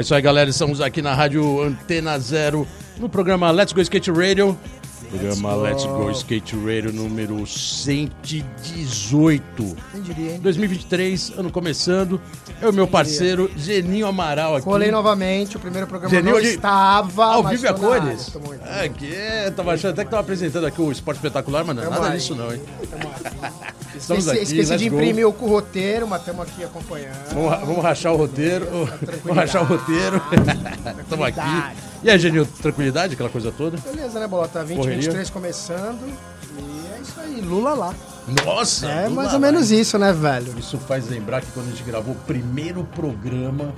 É isso aí, galera. Estamos aqui na Rádio Antena Zero, no programa Let's Go Skate Radio. Programa Let's Go, Skate Radio número 118. Quem diria, hein? 2023, ano começando. É o meu parceiro Geninho Amaral aqui. Colei novamente, o primeiro programa Geninho, não estava. Ao vivo e a cores? É, que é, tava achando até que tava apresentando aqui o Esporte Espetacular, mas não é nada disso não, hein? Estamos Esqueci, aqui, esqueci de imprimir o roteiro, mas estamos aqui acompanhando. Vamos, vamos rachar o roteiro. Vamos rachar o roteiro. Estamos aqui. E aí, Geninho, tranquilidade, aquela coisa toda? Beleza, né, Bolota? 2023 começando. E é isso aí, Lula lá. Nossa! É do mais ou menos isso, né, velho? Isso faz lembrar que quando a gente gravou o primeiro programa.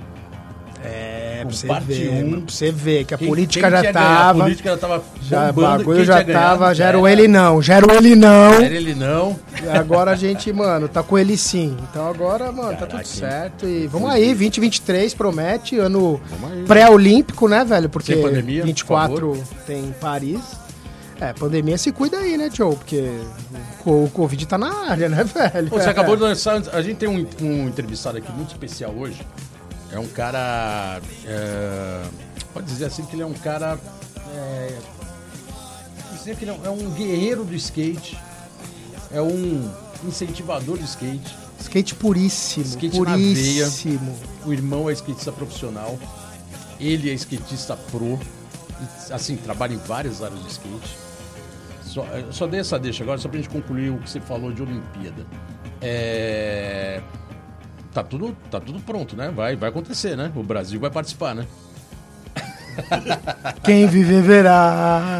É, pra você parte ver, um. pra você ver que a quem- política quem já tava. A política já tava Já, o bagulho já tava, já era o ele não, já era o ele não. Era ele não. E agora a gente, mano, tá com ele sim. Então agora, mano, tá Caraca, tudo hein? certo. E vamos aí, 2023 promete, ano pré-olímpico, né, velho? Porque Sem pandemia, por 24 tem Paris. É, pandemia se cuida aí, né, Joe? Porque o Covid tá na área, né, velho? Pô, Você acabou de lançar. A gente tem um, um entrevistado aqui muito especial hoje. É um cara. é, pode dizer assim que ele é um cara. É, dizer que ele é um guerreiro do skate. É um incentivador do skate. Skate puríssimo, Skate na puríssimo. O irmão é skatista profissional. Ele é skatista pro. Assim, trabalha em várias áreas do skate. Só, eu só dei essa deixa agora, só pra gente concluir o que você falou de Olimpíada. É. Tá tudo, tá tudo pronto, né? Vai, vai acontecer, né? O Brasil vai participar, né? Quem viver verá.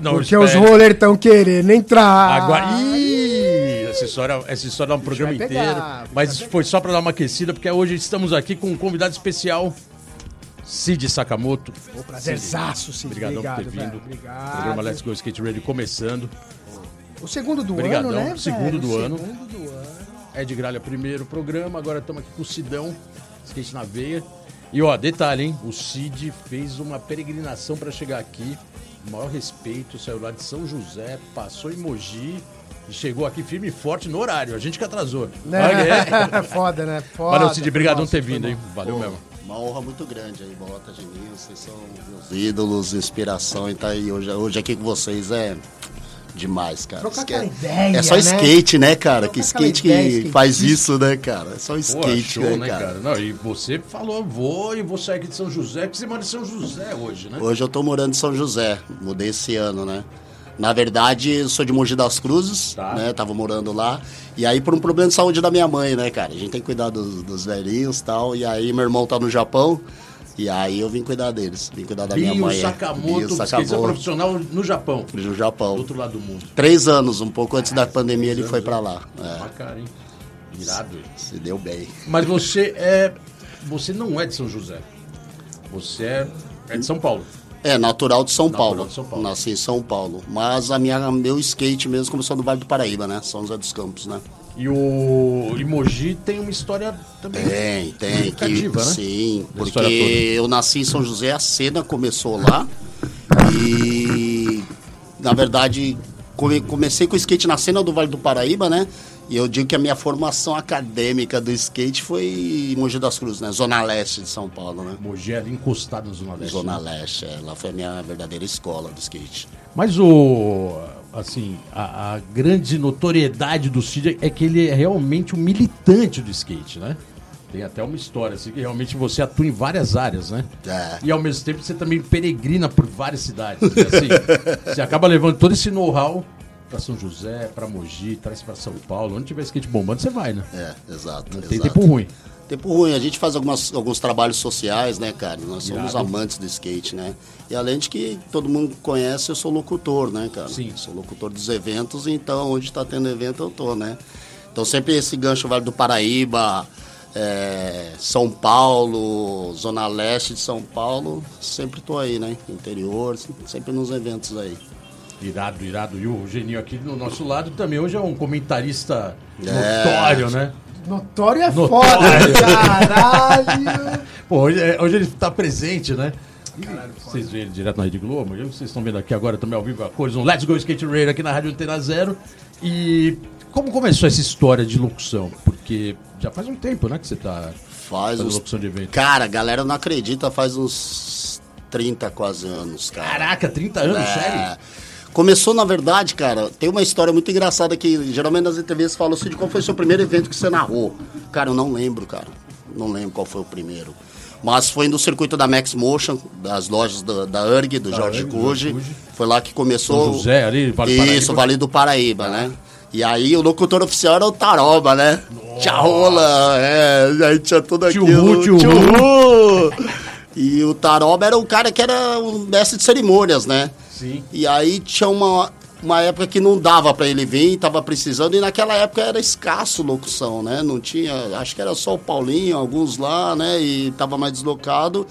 Não, porque os espere. roller estão querendo entrar. Agora. Ih, essa história, essa história dá um programa vai inteiro. pegar, mas foi só pra dar uma aquecida, porque hoje estamos aqui com um convidado especial, Cid Sakamoto. Prazerzaço, Cid. Obrigadão Obrigado, por ter vindo. velho. Obrigado. Programa Let's Go Skate Radio começando. O segundo do Obrigadão, ano, né? segundo velho? do O ano. Segundo do ano. É de Gralha primeiro programa, agora estamos aqui com o Sidão, skate na veia. E ó, detalhe, hein? O Cid fez uma peregrinação para chegar aqui. Maior respeito, saiu lá de São José, passou em Mogi e chegou aqui firme e forte no horário. A gente que atrasou. Olha aí. Foda, né? Foda. Valeu, Cid. Obrigado por ter vindo, hein? Valeu Pô, mesmo. Uma honra muito grande aí, Bota Geninho. Vocês são meus ídolos, inspiração. E tá aí hoje, hoje aqui com vocês é demais, cara. Trocar aquela ideia, É só né? skate, né, cara? Trocar que skate que ideia, faz isso, né, cara? É só Pô, skate, show, né, né, cara? cara? Não, e você falou, vou e vou sair aqui de São José, porque você mora em São José hoje, né? Hoje eu tô morando em São José, mudei esse ano, né? Na verdade, eu sou de Mogi das Cruzes, Tá. né? Tava morando lá. E aí, por um problema de saúde da minha mãe, né, cara? A gente tem que cuidar dos, dos velhinhos e tal. E aí, meu irmão tá no Japão. E aí, eu vim cuidar deles. Vim cuidar da minha Bio mãe. é. Sakamoto, Bio skatista Sakamoto, profissional no Japão, no do Japão. outro lado do mundo. Três anos, um pouco antes da pandemia, ele foi pra lá. É, Bacana, hein? Irado. hein? se deu bem. Mas você é. Você não é de São José. Você é, é de São Paulo. É, natural de São Natural Paulo. de São Paulo. Nasci em São Paulo. Mas a minha, meu skate mesmo começou no Vale do Paraíba, né? São José dos Campos, né? E o Imoji tem uma história também. Tem, tem. Que, né? Sim, Da porque eu nasci em São José, a cena começou lá. E, na verdade, come- comecei com o skate na cena do Vale do Paraíba, né? E eu digo que a minha formação acadêmica do skate foi em Mogi das Cruzes, né? Zona Leste de São Paulo, né? Mogi ali encostado na Zona Leste. Zona né? Leste, é, lá foi a minha verdadeira escola do skate. Mas o. Assim, a, a grande notoriedade do Cid é que ele é realmente um militante do skate, né? Tem até uma história, assim, que realmente você atua em várias áreas, né? É. E ao mesmo tempo você também peregrina por várias cidades. né? Assim, você acaba levando todo esse know-how pra São José, pra Mogi, traz pra São Paulo. Onde tiver skate bombando, você vai, né? É, exato. Não tem exato. tempo ruim. Tempo ruim, a gente faz algumas, alguns trabalhos sociais, né, cara? Nós somos Irado. amantes do skate, né? E além de que todo mundo conhece, eu sou locutor, né, cara? Sim. Sou locutor dos eventos, então onde tá tendo evento eu tô, né? Então sempre esse gancho Vale do Paraíba, é, São Paulo, Zona Leste de São Paulo, sempre tô aí, né? Interior, sempre nos eventos aí. Irado, irado. E o Geninho aqui do nosso lado também hoje é um comentarista É. notório, né? Notório é Notório. foda, caralho. Pô, hoje, é- hoje ele tá presente, né? Vocês veem ele direto na Rede Globo, eu- vocês estão vendo aqui agora também ao vivo a cores, um Let's Go Skate Radio aqui na Rádio Antena Zero. E como começou essa história de locução? Porque já faz um tempo, né, que você tá Faz uns locução de evento. Cara, a galera não acredita, faz uns 30 quase anos, cara. Caraca, 30 anos, É. sério? Começou, na verdade, cara, tem uma história muito engraçada que geralmente nas entrevistas falam assim, de qual foi o seu primeiro evento que você narrou. Cara, eu não lembro, cara. Não lembro qual foi o primeiro. Mas foi no circuito da Max Motion, das lojas da, da URG, do Da Jorge Cuji. Foi lá que começou. São José ali, Vale do Isso, Paraíba. Vale do Paraíba, né? E aí o locutor oficial era o Taroba, né? Tia Rola, é, aí tinha tudo Tio aquilo. Tio Ru. E o Taroba era o cara que era o mestre de cerimônias, né? Sim. E aí tinha uma, uma época que não dava pra ele vir, tava precisando, e naquela época era escasso locução, né? Não tinha, acho que era só o Paulinho, alguns lá, né? E tava mais deslocado.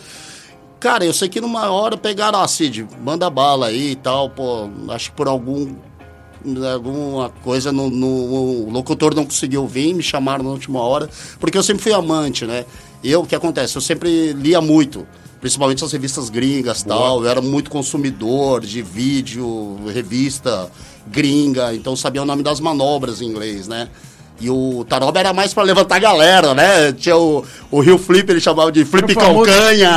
Cara, eu sei que numa hora pegaram, ah, Cid, manda bala aí e tal, pô, acho que por algum alguma coisa no, no- o locutor não conseguiu vir, me chamaram na última hora, porque eu sempre fui amante, né? Eu, o que acontece? Eu sempre lia muito, principalmente as revistas gringas tal. Eu era muito consumidor de vídeo, revista gringa, então eu sabia o nome das manobras em inglês, né? E o Taroba era mais pra levantar a galera, né? Tinha o, o Rio Flip, ele chamava de Flip Calcanha.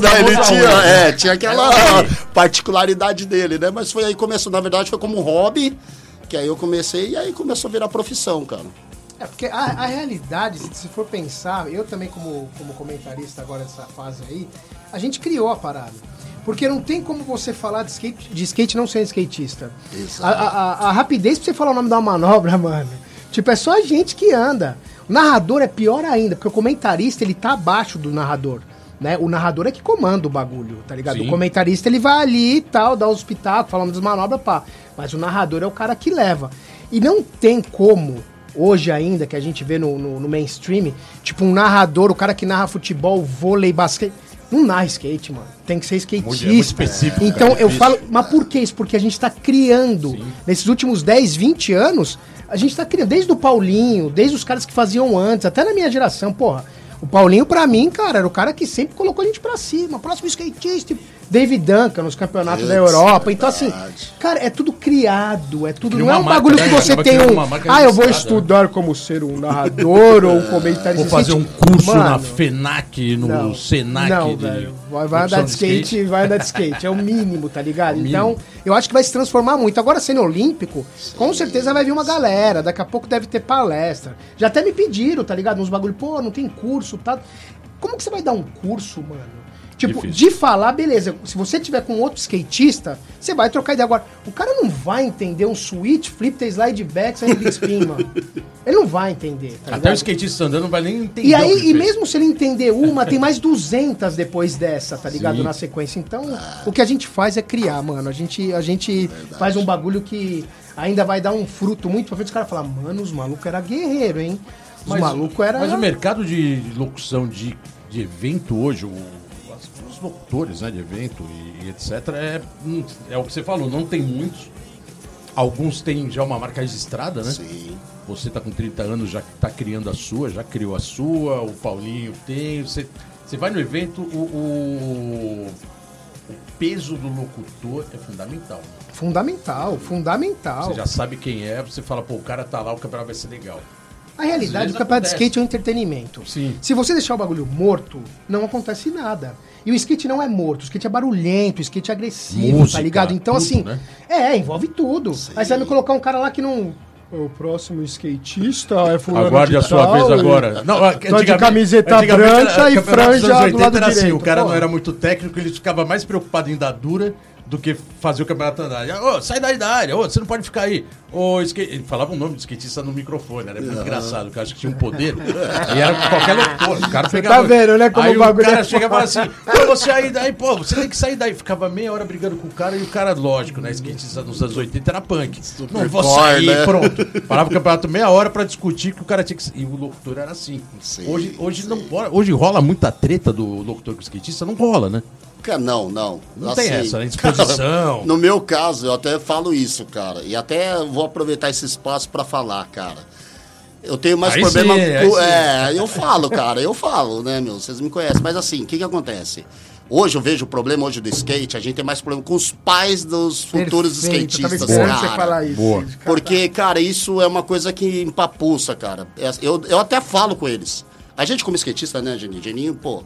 né? Ele tinha, é, tinha aquela particularidade dele, né? Mas foi aí que começou, na verdade, foi como um hobby, que aí eu comecei e aí começou a virar profissão, cara. É, porque a, a realidade, se, for pensar, eu também como, como comentarista agora dessa fase aí, a gente criou a parada. Porque não tem como você falar de skate, de skate não sendo skatista. A- a- a rapidez pra você falar o nome da manobra, mano, tipo, é só a gente que anda. O narrador é pior ainda, porque o comentarista, ele tá abaixo do narrador. Né? O narrador é que comanda o bagulho, tá ligado? Sim. O comentarista ele vai ali e tal, dá os pitacos, falando das manobras, pá. Mas o narrador é o cara que leva. E não tem como, hoje ainda, que a gente vê no, no, no mainstream, tipo um narrador, o cara que narra futebol, vôlei, basquete. Não narra skate, mano. Tem que ser skatista. Muito- é muito específico, Então cara, eu difícil. falo, mas por que isso? Porque a gente tá criando, nesses últimos 10, 20 anos, a gente tá criando, desde o Paulinho, desde os caras que faziam antes, até na minha geração, porra. O Paulinho, pra mim, cara, era o cara que sempre colocou a gente pra cima. Próximo skatista. David Duncan nos campeonatos da Europa. Então, assim, cara, é tudo criado. É tudo. Cria não é um marca, bagulho né? que você Acaba tem um. Ah, eu vou estudar como ser um narrador ou um comentarista. Vou fazer um skate." curso na Mano, FENAC, no não, SENAC. Não, de velho. Vai, vai andar de skate, vai andar de skate. É o mínimo, tá ligado? É então, mínimo. eu acho que vai se transformar muito. Agora, sendo olímpico, com certeza vai vir uma galera. Daqui a pouco deve ter palestra. Já até me pediram, tá ligado? Uns bagulho, pô, não tem curso, tá? Como que você vai dar um curso, mano? Tipo, Difícil. de falar, beleza. Se você tiver com outro skatista, você vai trocar ideia. Agora, o cara não vai entender um switch, flip, slide back, side big spin, mano. Ele não vai entender, tá Até ligado? o skatista andando não vai nem entender. E aí, e mesmo se ele entender uma, tem mais 200 depois dessa, tá ligado? Sim. Na sequência. Então, o que a gente faz é criar, mano. A gente, a gente faz um bagulho que ainda vai dar um fruto muito pra frente. Os caras falam, mano, os malucos eram guerreiro, hein? Os Mas- malucos eram. Mas o mercado de locução de, de evento hoje, o, locutores né, de evento e, e etc., é, hum, é o que você falou, não tem muitos. Alguns têm já uma marca registrada, né? Sim. Você tá com 30 anos, já tá criando a sua, já criou a sua, o Paulinho tem. Você, você vai no evento, o, o, o peso do locutor é fundamental. Fundamental, fundamental. Você já sabe quem é, você fala, pô, o cara tá lá, o campeonato vai ser legal. A realidade do campeonato de skate é um entretenimento. Sim. Se você deixar o bagulho morto, não acontece nada. E o skate não é morto, o skate é barulhento, o skate é agressivo, Música, tá ligado? Então, tudo, assim, né? é, envolve tudo. Aí você vai me colocar um cara lá que não. O próximo skatista é fulano Aguarde de a sua tal, vez e- agora. Não, Tá de camiseta branca e franja do lado era assim, direito, o cara pô. não era muito técnico, ele ficava mais preocupado em dar dura do que fazer o campeonato andar. Ô, sai daí da área, ô, você não pode ficar aí. Skate... Ele falava o nome do skatista no microfone, era muito engraçado, porque eu acho que tinha um poder. e era qualquer loucura. O cara pegava. tá vendo, né, como aí o bagulho o cara é chegava e falava assim: pô, você aí daí, pô, você tem que sair daí. Ficava meia hora brigando com o cara e o cara, lógico, né? Skatista nos anos 80 era punk. não vou sair, né? pronto. Parava o campeonato meia hora pra discutir que o cara tinha que. E o locutor era assim. Sim, hoje hoje, não, rola- hoje rola muita treta do locutor com o skatista, não rola, né? Cara, não, não. Não tem essa, né? Disposição. no meu caso, eu até falo isso, cara. E até vou aproveitar esse espaço pra falar, cara. Eu tenho mais Aí problema sim, com. sim. É, eu falo, cara, eu falo, né, meu? Vocês me conhecem. Mas assim, o que que acontece? Hoje eu vejo o problema hoje do skate, a gente tem mais problema com os pais dos futuros Perfeito, eu skatistas, você cara. falar isso. Boa. Cara, Porque, cara, isso é uma coisa que empapuça, cara. É, Eu, eu até falo com eles. A gente, como skatista, né, Geninho? Geninho, pô,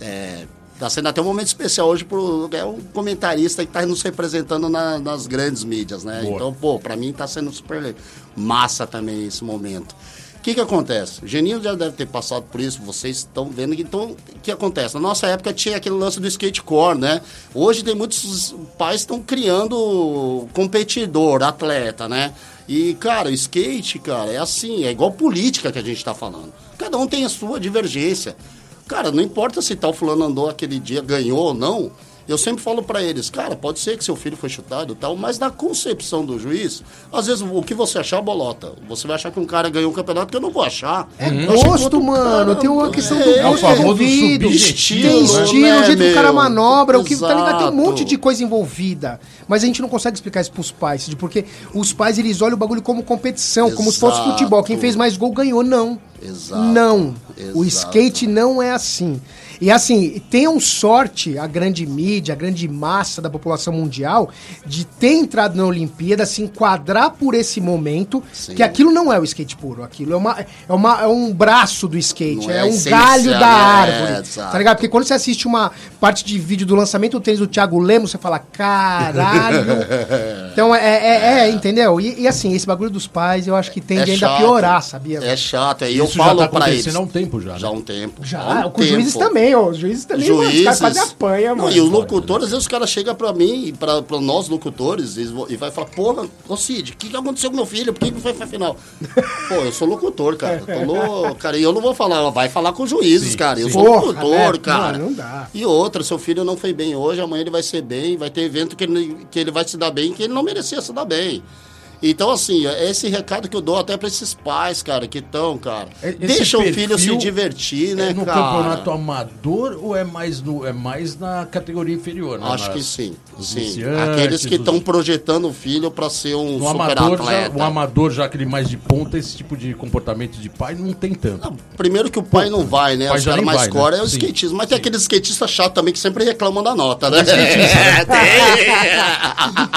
é, tá sendo até um momento especial hoje pro. É um comentarista que tá nos representando na- nas grandes mídias, né? Boa. Então, pô, pra mim tá sendo super massa também esse momento. O que que acontece? O Geninho já deve ter passado por isso, vocês estão vendo. Então, o que acontece? Na nossa época tinha aquele lance do skatecore, né? Hoje tem muitos pais estão criando competidor, atleta, né? E, cara, o skate, cara, é assim, é igual política que a gente tá falando. Cada um tem a sua divergência. Cara, não importa se tal fulano andou aquele dia, ganhou ou não. Eu sempre falo pra eles, cara, pode ser que seu filho foi chutado e tal, mas na concepção do juiz, às vezes o que você achar é bolota. Você vai achar que um cara ganhou um campeonato que eu não vou achar. É gosto, mano. cara- Tem uma questão do É, É o gosto famoso subjetivo, Tem estilo, né, o jeito que o cara meu? manobra, o que tá ligado? Tem um monte Exato. de coisa envolvida. Mas a gente não consegue explicar isso pros pais, porque os pais eles olham o bagulho como competição, como se fosse Exato. futebol. Quem fez mais gol ganhou, não. Exato. Não. O Exato. skate não é assim. E assim, tenham sorte a grande mídia, a grande massa da população mundial de ter entrado na Olimpíada, se enquadrar por esse momento, Sim. que aquilo não é o skate puro, aquilo é, uma, é, uma, é um braço do skate, é, é a um galho da né? árvore. É, exato. tá ligado? Porque quando você assiste uma parte de vídeo do lançamento do tênis do Thiago Lemos, você fala, caralho. então, é, é, é, entendeu? E, e assim, esse bagulho dos pais, eu acho que tende ainda a piorar, sabia? É chato. Aí eu Isso já falo tá pra eles. há um tempo já, né? Já há um tempo. Já, um com os juízes também, Os juízes também, mano, os juízes. caras quase apanham, Não, mano. e os locutores, às vezes os caras chegam pra mim, pra, pra nós locutores, e vai falar, porra, ô Cid, o que, que aconteceu com meu filho? Por que, que não foi pra final? Pô, eu sou locutor, cara. Eu louco, cara. E eu não vou falar, vai falar com os juízes, Sim, cara. Eu sim. sou Porra, locutor, né? cara. Não, não dá. E outra, seu filho não foi bem hoje, amanhã ele vai ser bem, vai ter evento que ele, que ele vai se dar bem, que ele não merecia se dar bem. Então, assim, é esse recado que eu dou até pra esses pais, cara, que estão, cara. Esse Deixa o filho se divertir, né, É no cara? campeonato amador ou é mais, no, é mais na categoria inferior? Né? Acho que sim. sim. Aqueles que os- estão projetando o filho para ser um No super amador, já, atleta. o amador, já aquele mais de ponta, esse tipo de comportamento de pai não tem tanto. Não, primeiro que o pai não vai, né? Os já caras mais vai, né? core é o Sim. skatismo. Mas tem aqueles skatistas chatos também que sempre reclamam da nota, né? É,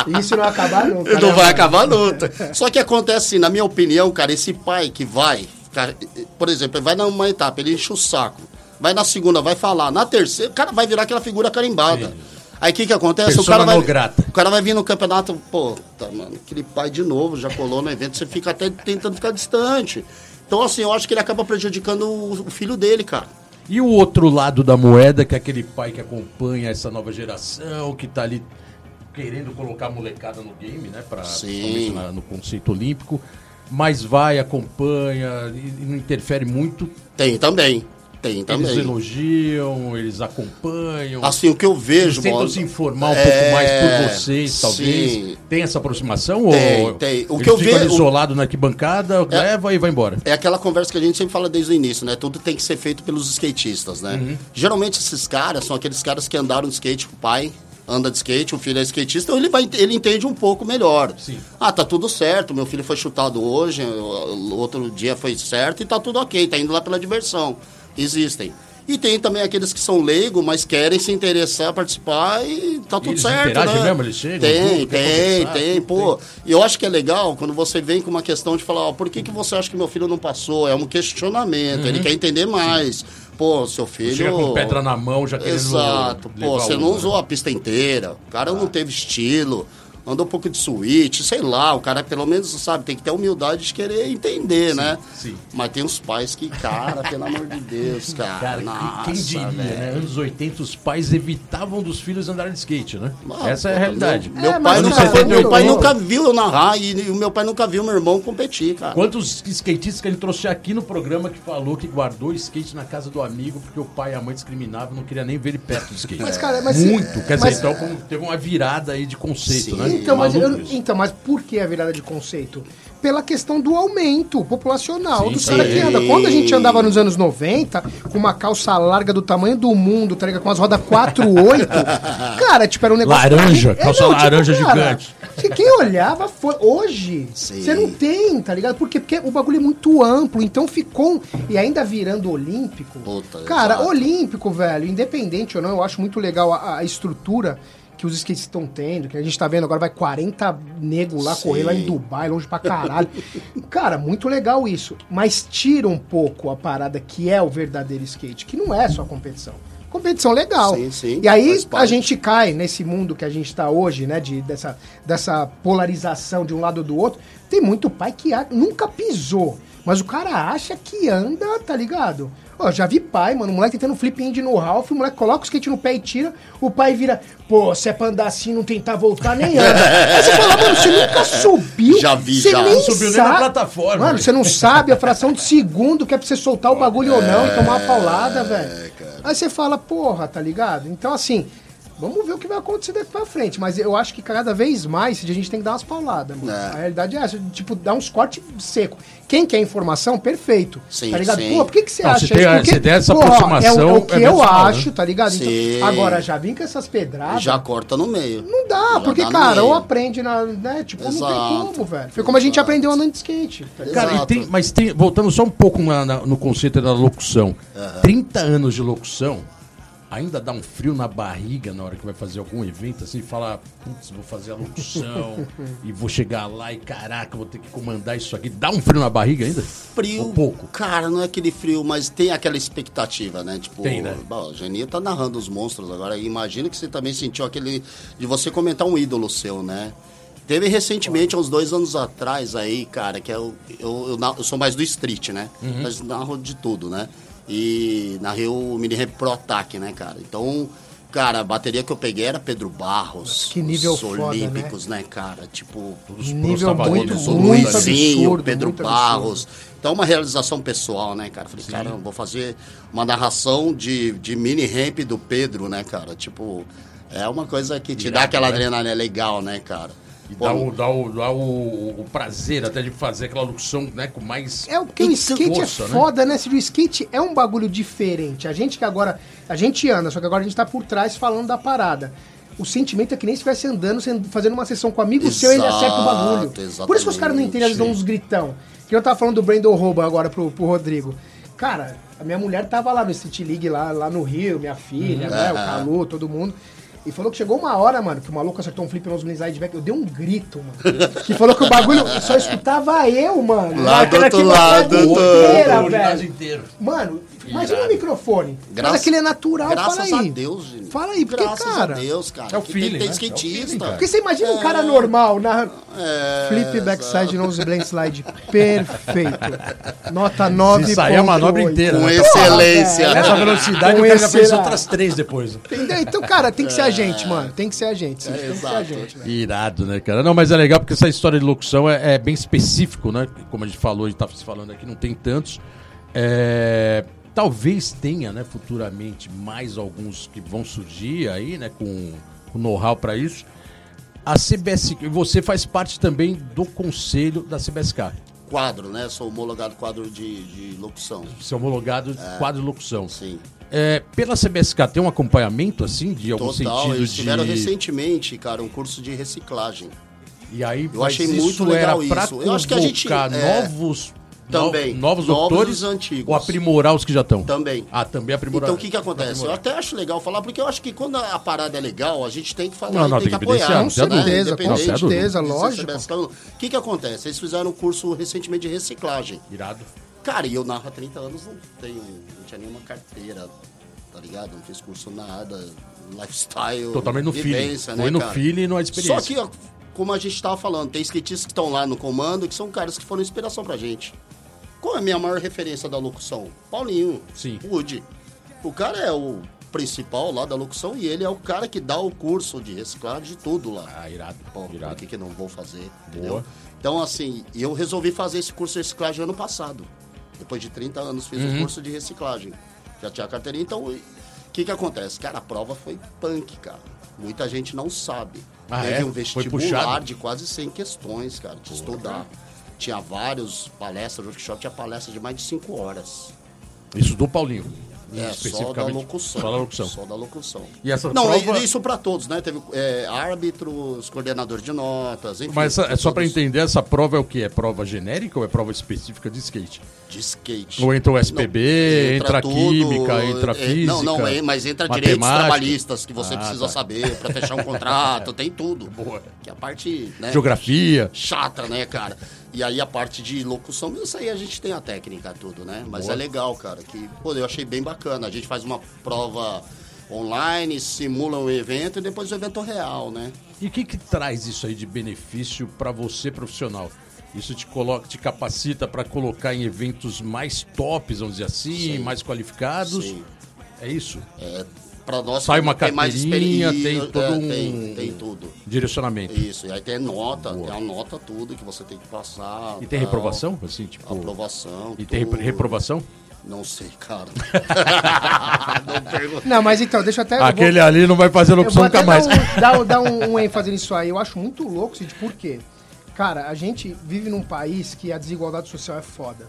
Isso não vai acabar nunca. não né, vai acabar nunca. Só que acontece assim, na minha opinião, cara, esse pai que vai, cara, por exemplo, ele vai numa etapa, ele enche o saco. Vai na segunda, vai falar. Na terceira, o cara vai virar aquela figura carimbada. Aí o que que acontece? Persona o cara vai, grata. o cara vai vir no campeonato, pô, tá, mano, aquele pai de novo já colou no evento, você fica até tentando ficar distante. Então, assim, eu acho que ele acaba prejudicando o, o filho dele, cara. E o outro lado da moeda, que é aquele pai que acompanha essa nova geração, que tá ali querendo colocar a molecada no game, né? Pra, Sim. na- no conceito olímpico, mas vai, acompanha e, não interfere muito. Tem também. Tem Eles também. elogiam, eles acompanham. Assim, o que eu vejo, Eles tentam mano, se informar um é, pouco mais por vocês, talvez. sim. Tem essa aproximação? Tem, ou tem. O eles que eu vejo- isolado na arquibancada, leva e vai embora? É aquela conversa que a gente sempre fala desde o início, né? Tudo tem que ser feito pelos skatistas, né? Uhum. Geralmente esses caras são aqueles caras que andaram de skate com o pai, anda de skate, o filho é skatista, então ele, vai, ele entende um pouco melhor. Sim. Ah, tá tudo certo, meu filho foi chutado hoje, outro dia foi certo e tá tudo ok, tá indo lá pela diversão. Existem. E tem também aqueles que são leigos, mas querem se interessar, participar e tá tudo Eles certo, né? mesmo? Eles chegam Tem, quer tem, tem, pô. E eu acho que é legal quando você vem com uma questão de falar, ó, por que, que você acha que meu filho não passou? É um questionamento, ele quer entender mais. Pô, seu filho... Chega com pedra na mão, já querendo Exato. Pô, você não usou a pista inteira. O cara não teve estilo. Anda um pouco de suíte, sei lá, o cara pelo menos, sabe, tem que ter a humildade de querer entender, né? sim. Mas tem uns pais que, cara, pelo amor de Deus, cara. Cara, nossa, quem diria, velho. né? Anos 80, os pais evitavam dos filhos andarem de skate, né? Ah, Essa é a realidade. Meu, meu É, pai, nunca, cara, meu pai nunca viu eu narrar e, e o meu pai nunca viu meu irmão competir, cara. Quantos skatistas que ele trouxe aqui no programa que falou que guardou skate na casa do amigo porque o pai e a mãe discriminavam, não queria nem ver ele perto do skate. Mas, cara, mas- Muito. Quer mas- dizer, então como teve uma virada aí de conceito, Sim. né? Então mas, eu- então, mas por que a virada de conceito? Pela questão do aumento populacional dos caras que andam. Quando a gente andava nos anos 90, com uma calça larga do tamanho do mundo, tá ligado? Com as rodas 4-8, cara, tipo, era um negócio. Laranja, calça laranja gigante. se Quem olhava foi. Hoje, você não tem, tá ligado? Por quê? Porque o bagulho é muito amplo, então ficou. E ainda virando olímpico. Puta, cara, exato. olímpico, velho, independente ou não, eu acho muito legal a, a estrutura que os skates estão tendo, que a gente tá vendo agora, vai 40 nego lá Sim. correr lá em Dubai, longe pra caralho. Cara, muito legal isso. Mas tira um pouco a parada que é o verdadeiro skate, que não é só competição. Competição legal. Sim, sim, e aí a gente cai nesse mundo que a gente tá hoje, né? De, dessa, dessa polarização de um lado ou do outro. Tem muito pai que nunca pisou. Mas o cara acha que anda, tá ligado? Ó, já vi pai, mano, o moleque tentando flip end no Ralph, o moleque coloca o skate no pé e tira, o pai vira, pô, se é pra andar assim, não tentar voltar, nem anda. Aí você fala, mano, você nunca subiu. Já vi, você já. Nem Não subiu nem na sabe- plataforma. Mano, você não sabe a fração de segundo que é pra você soltar o bagulho ou não e tomar uma paulada, velho. Aí você fala, porra, tá ligado? Então, assim, vamos ver o que vai acontecer daqui pra frente. Mas eu acho que cada vez mais a gente tem que dar umas pauladas, mano. É. A realidade é essa, tipo, dar uns cortes secos. Quem quer informação, perfeito. Sim, tá ligado? sim. Pô, por que, que você Não, acha se tem isso? Porque, se der essa porra, aproximação, é, o- é o que é eu acho, tá ligado? Então, agora, já vim com essas pedradas. Já corta no meio. Não dá, Já porque, dá cara, ou aprende na. Né, tipo, não Exato. tem como, velho. Foi como a gente Exato. aprendeu andando de skate. Tá? Cara, e Exato. tem, mas tem, voltando só um pouco na- na- no conceito da locução. 30 anos de locução, ainda dá um frio na barriga na hora que vai fazer algum evento, assim, fala, putz, vou fazer a locução e vou chegar lá e caraca, vou ter que comandar isso aqui. Dá um frio na barriga ainda? Frio. Um pouco. Cara, não é aquele frio, mas tem aquela expectativa, né? Tipo, Tem, né? bom, o Geninho tá narrando os monstros agora. Imagina que você também sentiu aquele. de você comentar um ídolo seu, né? Teve recentemente, uns dois anos atrás aí, cara, que eu, eu, eu, na- eu sou mais do street, né? Uhum. Mas narro de tudo, né? E narrei o mini rap pro ataque, né, cara? Então, cara, a bateria que eu peguei era Pedro Barros. Que nível os foda, Olímpicos, né, cara? Tipo, Os Nível muito, muito Luizinho, absurdo, Pedro muito Barros. Então, uma realização pessoal, né, cara? Falei, cara, vou fazer uma narração de, de mini ramp do Pedro, né, cara? Tipo, é uma coisa que te dá aquela né? adrenalina legal, né, cara? E dá, o, dá, o, dá o, o prazer até de fazer aquela locução né, com mais. É o que o skate força, é né? foda, né? Se o skate é um bagulho diferente. A gente que agora. A gente anda, só que agora a gente tá por trás falando da parada. O sentimento é que nem se estivesse andando, fazendo uma sessão com um amigo seu e ele acerta o bagulho. Exato, Por isso que os caras não entendem, eles dão uns gritão. Que eu tava falando do Brandon Rouba agora pro, pro Rodrigo. Cara, a minha mulher tava lá no Street League, lá, lá no Rio, minha filha, né? O Calu, todo mundo. E falou que chegou uma hora, mano, que o maluco acertou um flip nos slide back. Eu dei um grito, mano. que falou que o bagulho só escutava eu, mano. Lá do outro lado, inteira, O ginásio velho. inteiro. Mano, imagina o microfone. Graças- Mas aquele é natural, Graças fala aí. a Deus, gente. Fala aí, porque, Graças cara, a Deus, cara. é o feeling, tem, tem né? É feeling. Porque você imagina um cara normal na É, flip backside nose blend slide. Perfeito. Nota 9. Se sair a manobra inteira. Com né? excelência. velho. Essa velocidade Com o cara já fez outras três depois. Entendeu? Então, cara, tem que ser a gente, mano. Tem que ser a gente. sim, É, tem que ser a gente, velho. Irado, né, cara? Não, mas é legal porque essa história de locução é, é bem específico, né? Como a gente falou, a gente tá se falando aqui, não tem tantos. É, talvez tenha, né, futuramente, mais alguns que vão surgir aí, né, com, com know-how para isso. A CBS, você faz parte também do conselho da CBSK. Quadro, né? Sou homologado quadro de, de locução. Você é homologado quadro de locução. Sim. É, pela CBSK tem um acompanhamento, assim, de algum Total. sentido Eles de... tiveram recentemente, cara, um curso de reciclagem. E aí, Eu achei isso muito legal isso. Eu acho que a gente, é, novos, também, no- novos novos doutores antigos. ou aprimorar os que já estão? Também. Ah, também aprimorar. Então o que que acontece? Eu até acho legal falar, porque eu acho que quando a parada é legal, a gente tem que falar Não, não, tem, tem que apoiar. não, sem né? Com certeza, lógico. O que que acontece? Eles fizeram um curso recentemente de reciclagem. Irado. Cara, e eu narro há 30 anos, não tenho, não tinha nenhuma carteira, tá ligado? Não fiz curso nada, lifestyle, Totalmente no feeling. vivência, né, Foi no cara? feeling e na experiência. Só que como a gente estava falando, tem skatistas que estão lá no comando, que são caras que foram inspiração pra gente. Qual é a minha maior referência da locução? Paulinho. Sim. Woody. O cara é o principal lá da locução e ele é o cara que dá o curso de reciclagem de tudo lá. Ah, irado. Pô, por irado. que, que eu não vou fazer? Boa. Entendeu? Então, assim, eu resolvi fazer esse curso de reciclagem ano passado. Depois de 30 anos, fiz o Uhum. curso de reciclagem. Já tinha a carteirinha, então o que que acontece? Cara, a prova foi punk, cara. Muita gente não sabe. Ah, Teve é? um vestibular de quase 100 questões, cara, de estudar. Tinha vários palestras, workshop, tinha palestra de mais de 5 horas. Isso do Paulinho. É, só da locução. Só da locução. Só da locução. E essa Não, prova- isso para todos, né? Teve é, árbitros, coordenador de notas, enfim. Mas essa- é só pra todos entender, essa prova é o quê? É prova genérica ou é prova específica de skate? De skate. Ou entra o SPB, Não, entra a química, entra a é, Não, não, física, é, mas entra direitos trabalhistas que você Ah, precisa tá. saber para fechar um contrato, tem tudo. Boa. Que é a parte, né? Geografia. chata, né, cara? E aí a parte de locução, isso aí a gente tem a técnica, tudo, né? Mas Boa. é legal, cara, que, pô, eu achei bem bacana. A gente faz uma prova online, simula o evento e depois o evento real, né? E o que, que traz isso aí de benefício pra você profissional? Isso te coloca, te capacita pra colocar em eventos mais tops, vamos dizer assim, Sim. mais qualificados. Sim. É isso. É, pra nós Sai uma tem mais carteirinha, experiência, tem todo é, um- tem, tem tudo. Direcionamento. Isso, e aí tem nota, Boa. tem a nota tudo que você tem que passar. E tem tal. reprovação? Assim, tipo. Aprovação. E tem tudo. reprovação? Não sei, cara. não. Não, mas então, deixa eu até. eu vou- Aquele ali não vai fazer até nunca mais. dar, um, dar, um- dar um, um ênfase nisso aí. Eu acho muito louco, Cid, por quê? Cara, a gente vive num país que a desigualdade social é foda.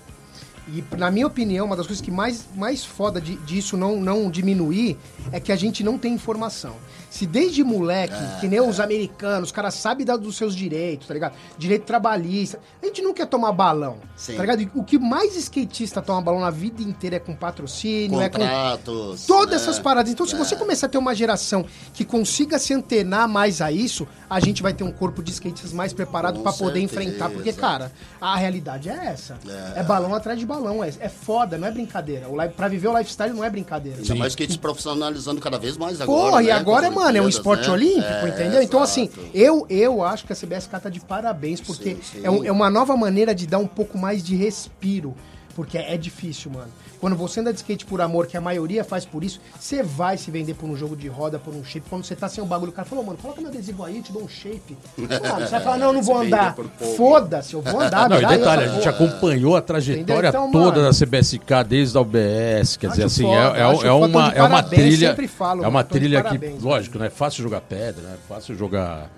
E, na minha opinião, uma das coisas que mais, mais foda de, disso não, não diminuir é que a gente não tem informação. Se desde moleque, que nem os americanos, os caras sabem dar dos seus direitos, tá ligado? Direito trabalhista. A gente não quer tomar balão, Sim. tá ligado? E O que mais skatista toma balão na vida inteira é com patrocínio, é com Contratos. Todas né? essas paradas. Então, se você começar a ter uma geração que consiga se antenar mais a isso, a gente vai ter um corpo de skatistas mais preparado pra poder enfrentar. Porque, cara, a realidade é essa. É, É. balão atrás de balão. É, é foda, não é brincadeira. O live, pra viver o lifestyle não é brincadeira. Ainda mais que eles profissionalizando cada vez mais agora. Porra, e né, agora, com as mano, é um esporte né? olímpico, É, entendeu? Então, assim, eu, eu acho que a CBSK tá de parabéns, porque Sim, sim. É, um- é uma nova maneira de dar um pouco mais de respiro. Porque é difícil, mano. Quando você anda de skate por amor, que a maioria faz por isso, você vai se vender por um jogo de roda, por um shape. Quando você tá sem o bagulho, o cara falou, mano, coloca meu adesivo aí, eu te dou um shape. Mano, você vai falar, não, eu não vou andar. Foda-se, eu vou andar. Não, e detalhe, a gente acompanhou a trajetória? Então, toda mano, da CBSK desde a UBS, quer dizer, assim, foda, é, é, é tô uma, é uma parabéns, trilha, sempre falo, é uma mano, trilha que, parabéns, lógico, não é fácil jogar pedra, né, é fácil jogar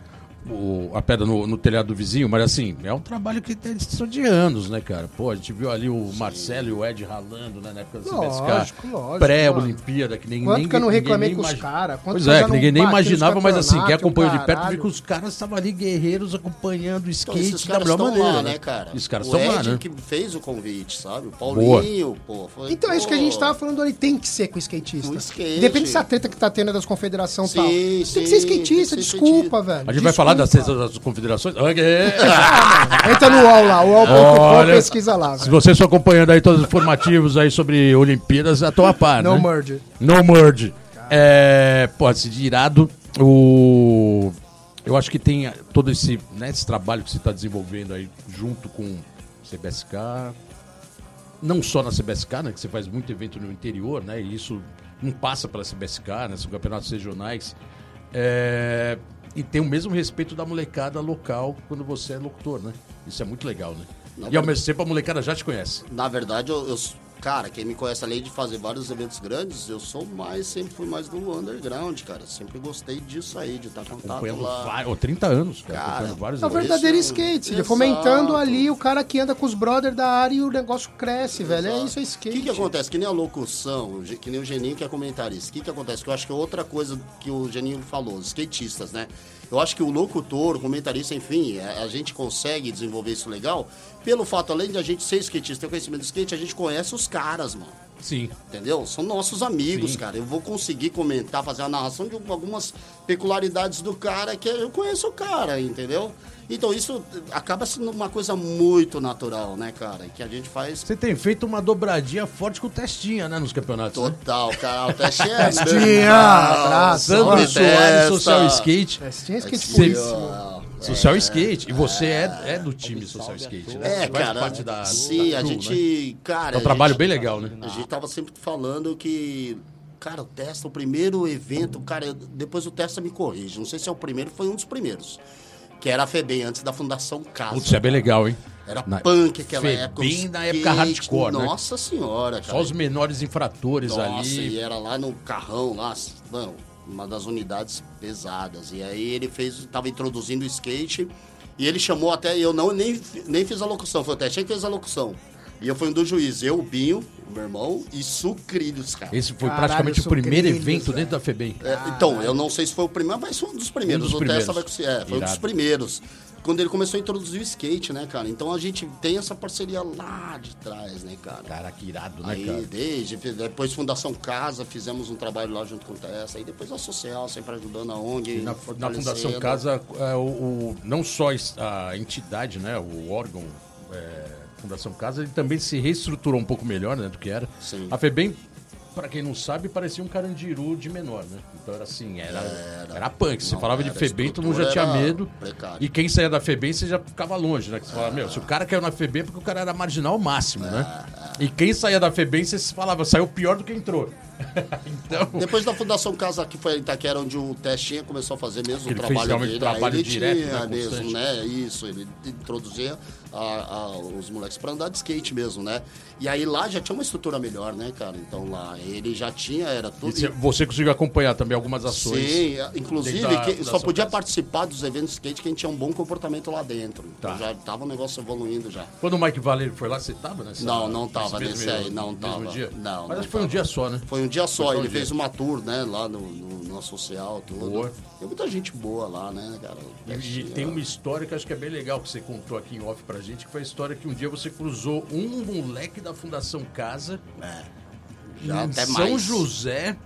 o- a pedra no, no telhado do vizinho, mas assim, é um trabalho que tem são de anos, né, cara? Pô, a gente viu ali o Marcelo e o Ed ralando, né, na época da CBSK, Lógico, lógico, pré-Olimpíada, que nem Quanto ninguém, que eu não reclamei nem com os imagi- cara, quanto Pois é, que não ninguém nem imaginava, mas assim, quem acompanhou de perto viu que os caras estavam ali guerreiros acompanhando o Então, skate esses da caras melhor maneira, lá, né, cara? Esses caras o estão lá, né? que fez o convite, sabe? O Paulinho, pô. Foi, Então é isso que a gente tava falando ali, tem que ser com skatista. Com skate. Depende dessa treta que tá tendo das confederações e tal. Tem que ser skatista, desculpa, velho. A gente vai falar das Desculpa. das confederações? Ok. Entra no UOL lá, UOL.com, pesquisa lá, Se vocês estão acompanhando aí todos os informativos aí sobre Olimpíadas, a tua par, No né? merge. No merge. É, pode ser de irado. O, eu acho que tem todo esse, né, esse trabalho que você está desenvolvendo aí junto com CBSK. Não só na CBSK, né? Que você faz muito evento no interior, né? E isso não passa pela CBSK, né? São campeonatos regionais. É, e tem o mesmo respeito da molecada local quando você é locutor, né? Isso é muito legal, né? Não, e ao mesmo tempo a molecada já te conhece. Na verdade, eu, eu- cara, quem me conhece além de fazer vários eventos grandes, eu sou mais, sempre fui mais do underground, cara. Sempre gostei disso aí, de estar contato Acompanhando lá. vários, 30 anos, cara. Cara, vários É o verdadeiro isso- skate, Exato. fomentando ali o cara que anda com os brothers da área e o negócio cresce, velho. É Exato. isso, é O skate. que, que acontece? Que nem a locução, o que nem o Geninho que é comentarista. O que, que acontece? Que eu acho que é outra coisa que o Geninho falou, os skatistas, né? Eu acho que o locutor, o comentarista, enfim, a, a gente consegue desenvolver isso legal pelo fato, além de a gente ser skatista, ter conhecimento do skate, a gente conhece os caras, mano. Sim. Entendeu? São nossos amigos, Sim. cara. Eu vou conseguir comentar, fazer a narração de algumas peculiaridades do cara que eu conheço o cara, entendeu? Então isso acaba sendo uma coisa muito natural, né, cara? Que a gente faz Você tem feito uma dobradinha forte com o Testinha, né, nos campeonatos, né? total, cara. O teste é. Testinha, abraço. Sandro Soares. Social Skate. É, tinha skate Sim. por isso. Ó, Social Skate. E você é, é do time Social Skate, né? É, Você cara. parte da, sim, da a crew, gente. né? Cara. É um a trabalho gente- bem legal, né? A gente tava sempre falando que. Cara, o Testa, o primeiro evento, cara, eu- depois o Testa me corrige. Não sei se é o primeiro, foi um dos primeiros. Que era a FEBEM, antes da Fundação Casa. Putz, é bem legal, hein? Era Na- punk aquela Febem época. os na época hardcore, né? Nossa senhora, cara. Só os menores infratores Nossa, ali. e era lá no carrão, lá, não, uma das unidades pesadas. E aí ele fez, tava introduzindo o skate, e ele chamou até, eu não, nem, nem fiz a locução, foi o Testinha que fez a locução. E eu fui um dos juízes, eu, o Binho, o meu irmão, e Sucrilhos, cara. Esse foi Caralho, praticamente o primeiro evento dentro da FEBEM. É, então, eu não sei se foi o primeiro, mas foi um dos primeiros. Um dos o primeiros. Testa vai conseguir. É, foi um dos Irado. primeiros. Quando ele começou a introduzir o skate, né, cara? Então a gente tem essa parceria lá de trás, né, cara? Cara, que irado, né, Aí, cara? desde, depois Fundação Casa, fizemos um trabalho lá junto com o Tessa. Aí depois a Social, sempre ajudando a ONG. E na, na. Fundação Casa, é, o, o- não só a entidade, né, o órgão é, Fundação Casa, ele também se reestruturou um pouco melhor né, do que era. Sim. A FEBEM, pra quem não sabe, parecia um carandiru de menor, né? Então era assim, era, era, punk. Você Não, falava de era, FEBEM, todo mundo já tinha era medo. precária. E quem saía da FEBEM, você já ficava longe, né? Que você falava, meu, se o cara caiu na FEBEM é porque o cara era marginal ao máximo, né? E quem saía da FEBEM, você falava, saiu pior do que entrou. então... Depois da Fundação Casa, que foi em Itaquera, onde o Testinha começou a fazer mesmo o fez trabalho realmente dele. trabalho ele direto, tinha né, mesmo, né? Isso, ele introduzia a- a- os moleques pra andar de skate mesmo, né? E aí lá já tinha uma estrutura melhor, né, cara? Então lá ele já tinha, era E tudo. você- você conseguiu acompanhar também algumas ações. Sim, inclusive dentro da que Fundação só podia Casa. participar dos eventos de skate quem tinha um bom comportamento lá dentro. Então Tá. já tava o negócio evoluindo já. Quando o Mike Valeri foi lá, você tava nessa? Não, não tava nesse nesse aí, não mesmo tava. dia? Não, Mas acho que foi um dia só, né? Foi um dia só, só um ele dia. fez uma tour, né, lá no, no, no social, tudo. Boa. Tem muita gente boa lá, né, cara? E, e tem uma história que acho que é bem legal que você contou aqui em off pra gente, que foi a história que um dia você cruzou um moleque da Fundação Casa Já em São mais. José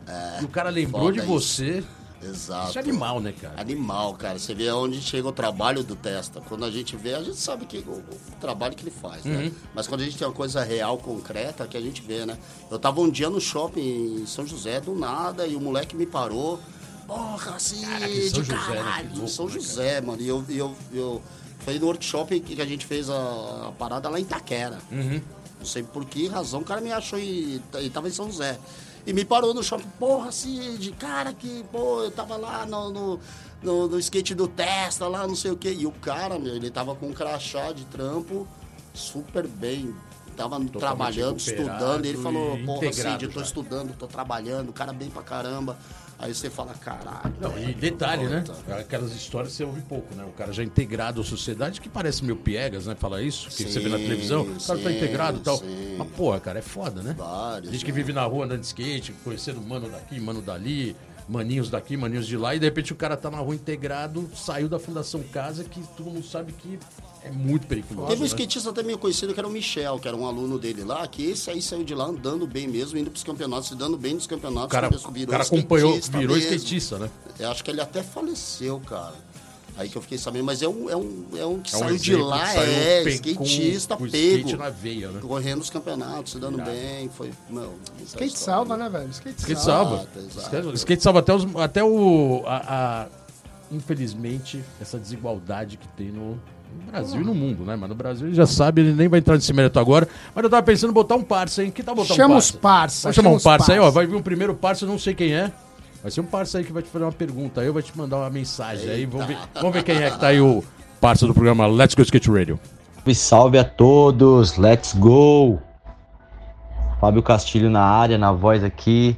e o cara lembrou foda de isso. você. Exato. Isso é animal, né, cara? Animal, cara. Você vê onde chega o trabalho do Testa. Quando a gente vê, a gente sabe que o, o trabalho que ele faz, Uhum. né? Mas quando a gente tem uma coisa real, concreta, que a gente vê, né? Eu tava um dia no shopping em São José, do nada, e o moleque me parou. Porra, assim, Caraca, São de José, né? caralho, louco, São né? José, mano. E eu, eu, eu... Foi no workshop que a gente fez a, a parada lá em Itaquera. Uhum. Não sei por que razão o cara me achou e, e tava em São José. E me parou no shopping, porra, Cid, cara, que, pô, eu tava lá no, no, no- no skate do Testa, lá, não sei o quê. E o cara, meu, ele tava com um crachá de trampo super bem. Tava trabalhando, recuperado estudando. E ele falou, porra, Cid, eu tô já. estudando, tô trabalhando, o cara bem pra caramba. Aí você fala, caralho. Não, e detalhe, né? Aquelas histórias você ouve pouco, né? O cara já integrado à sociedade, que parece meio piegas, né? Falar isso, que você vê na Sim, televisão. O cara tá sim, integrado e tal. sim. Mas, porra, cara, é foda, né? Vários, Gente que né? vive na rua andando de skate, conhecendo mano daqui, mano dali, maninhos daqui, maninhos de lá, e de repente o cara tá na rua integrado, saiu da Fundação Casa, que todo mundo sabe que é muito perigoso. Teve um né? skatista até meio conhecido que era o Michel, que era um aluno dele lá, que esse aí saiu de lá andando bem mesmo, indo pros campeonatos, se dando bem nos campeonatos. O cara, o cara acompanhou, virou mesmo. skatista, né? Eu acho que ele até faleceu, cara. Aí que eu fiquei sabendo, mas é um, é um, é um que É um saiu de lá, saiu é, pe- skatista com o pego. skate na veia, né? Correndo os campeonatos, se dando Irado. bem, foi, essa Skate salva, né, velho? Skate, Skate salva. salva. Skate salva até, os, até o. A, a- infelizmente, essa desigualdade que tem no, no Brasil e no mundo, né? Mas no Brasil ele já sabe, ele nem vai entrar nesse mérito agora. Mas eu tava pensando em botar um parça, hein? Que tal botar Chama um os parça? parça. Vamos chamar chama um os parça aí, ó. parça. Vai vir um primeiro parça, eu não sei quem é. Vai ser um parça aí que vai te fazer uma pergunta. Aí eu vou te mandar uma mensagem aí. Vamos ver, vamos ver quem é que tá aí o parça do programa Let's Go Skate Radio. Salve, salve a todos, let's go! Fábio Castilho na área, na voz aqui,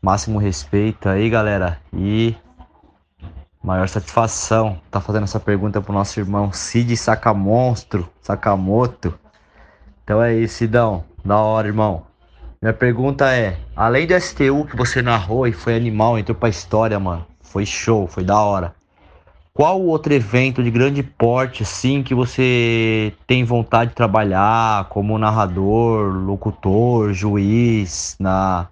máximo respeito aí, galera, e maior satisfação tá fazendo essa pergunta pro nosso irmão Cid Sacamonstro, Sakamoto. Então é isso, Sidão, da hora, irmão. Minha pergunta é, além do STU que você narrou e foi animal, entrou pra história, mano, foi show, foi da hora. Qual outro evento de grande porte, assim, que você tem vontade de trabalhar como narrador, locutor, juiz na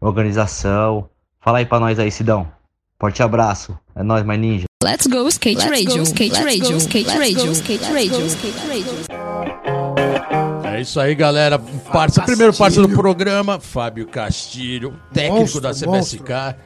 organização? Fala aí pra nós aí, Sidão. Forte abraço. É nóis, mais ninja. Let's go skate radio, skate radio, skate radio, skate radio, skate radio. É isso aí, galera. Parça, primeiro parça do programa, Fábio Castilho, técnico Monstro, da CBSK.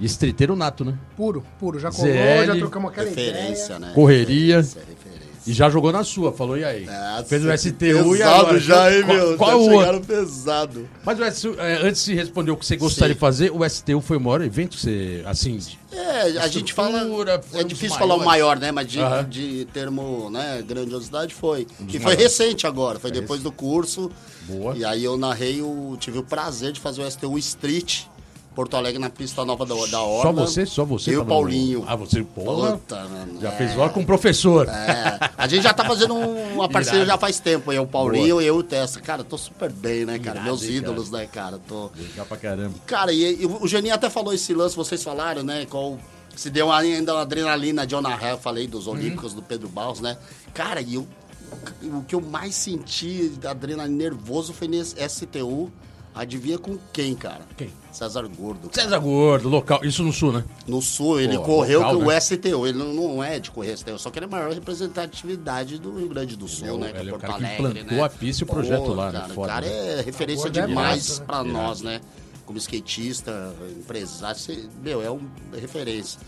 E streeteiro nato, né? Puro, puro. Já colou, ZL, já trocamos aquela Referência, ideia. né? Correria. Referência, referência. E já jogou na sua, falou, e aí? É, Fez o STU e pesado agora? já, hein, Qual- meu? Qual já o outro? chegaram pesado. Mas o STU, é, antes de responder o que você gostaria Sim. de fazer, o STU foi o maior evento que você, assim... É, a gente fala. É um difícil falar o maior, né? Mas de, Aham. Um de termo, né, grandiosidade foi. e foi recente agora, foi depois do curso. Boa. E aí eu narrei o. Tive o prazer de fazer o STU Street, Porto Alegre na pista nova da, da Orla. Só você? Só você? Eu e o tava no- Paulinho. Ah, você, porra. Puta, mano. Já é. fez hora com o professor. É, a gente já tá fazendo um- uma parceria Irado. já faz tempo. Eu, o Paulinho e eu e o Testa. Cara, tô super bem, né, cara? Irado, Meus hein, ídolos, né, cara? Tô. Já pra caramba. Cara, e, e o Geninho até falou esse lance, vocês falaram, né? Qual, se deu ainda uma adrenalina de Ona Hell, falei dos Olímpicos do Pedro Barros, né? Cara, e eu, o que eu mais senti de adrenalina nervoso foi nesse STU. Adivinha com quem, cara? Quem? César Gordo. César Gordo, local. Isso no sul, né? No sul, ele Pô, correu local, com né? o STU. Ele não, não é de correr STU, só que ele é a maior representatividade do Rio Grande do Sul, é o- né? ele é o Porto cara que Alegre, implantou né? a pista e o projeto lá, né? cara, Foda, O cara né? é referência Gordo é demais massa, né? pra nós, né? Como skatista, empresário, você- meu, é um é referência.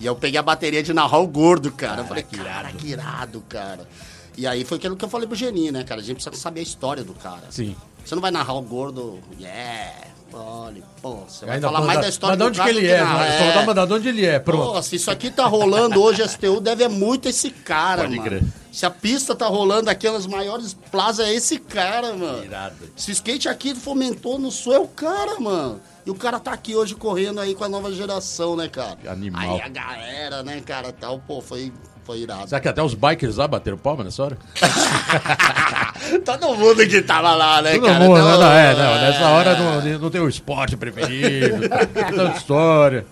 E eu peguei a bateria de narrar o gordo, cara. eu falei, que cara, que irado, cara. E aí foi aquilo que eu falei pro Geninho, né, cara? A gente precisa saber a história do cara. Sim. Você não vai narrar o gordo, yeah, olha, pô, você vai falar mais da- da história do onde que ele é? narrar. Né? Só dá de onde ele é, pronto. Pô, se isso aqui tá rolando hoje, STU, deve é muito esse cara, Pode mano. crer. Se a pista tá rolando aquelas maiores plazas, é esse cara, mano. Irado. Se o skate aqui fomentou no sul, é o cara, mano. E o cara tá aqui hoje correndo aí com a nova geração, né, cara? Animal. Aí a galera, né, cara, tal, pô, foi, foi irado. Será que até os bikers lá bateram palma nessa hora? Todo mundo que tava lá, né, Todo cara? mundo, Então, né? não, é, não, é. nessa hora não, não tem o esporte preferido, tanta história.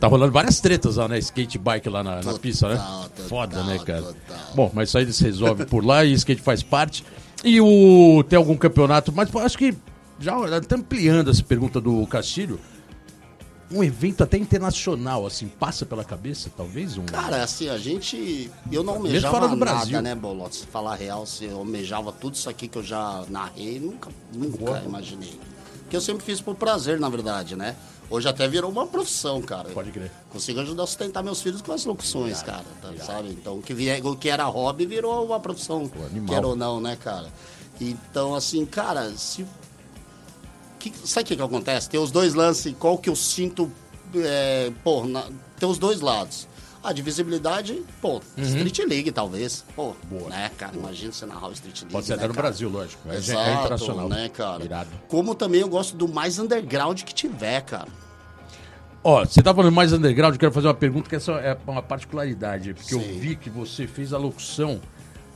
Tá rolando várias tretas lá, né? Skate bike lá na, na Total, pista, né? total, Foda, né, cara? total. Bom, mas isso aí se resolve por lá e skate faz parte. E o tem algum campeonato, mas acho que já até ampliando essa pergunta do Castilho, um evento até internacional, assim, passa pela cabeça, talvez? Um... Cara, assim, a gente. Eu não almejava fora do nada, Brasil. né, Bolota? Se falar real, se eu almejava tudo isso aqui que eu já narrei, nunca, nunca Boa. imaginei. Porque eu sempre fiz por prazer, na verdade, né? Hoje até virou uma profissão, cara. Pode crer. Consigo ajudar a sustentar meus filhos com as locuções, cara. tá- sabe? Então, o que, vier, o que era hobby virou uma profissão. animal. Quer ou não, né, cara? Então, assim, cara, se que, sabe o que, que acontece? Tem os dois lances, qual que eu sinto. É, pô, na- tem os dois lados. A de visibilidade, pô, Street League, talvez. Pô, Uhum. Boa. né, cara? Imagina você narrar o Street League. Pode ser né, até no cara? Brasil, lógico. É, Exato, é internacional. né, cara? Irado. Como também eu gosto do mais underground que tiver, cara. Ó, você tá falando mais underground, eu quero fazer uma pergunta que essa é uma particularidade, porque eu Sim. vi que você fez a locução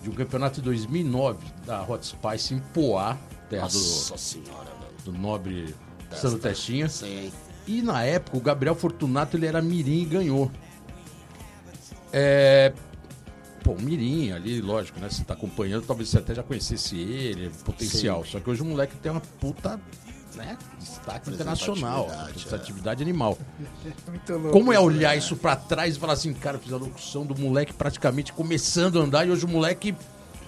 de um campeonato de 2009 da Hot Spice em Poá, terra Nossa senhora, velho. Do, nobre Sandro Testinha. Sim. E na época o Gabriel Fortunato ele era mirim e ganhou. É. Pô, o mirim ali, lógico, né? Você tá acompanhando, talvez você até já conhecesse ele, potencial. Só que hoje o moleque tem uma puta, né? Destaque internacional, Representatividade, representatividade animal. Muito louco. Como é olhar isso pra trás e falar assim, cara, eu fiz a locução do moleque praticamente começando a andar e hoje o moleque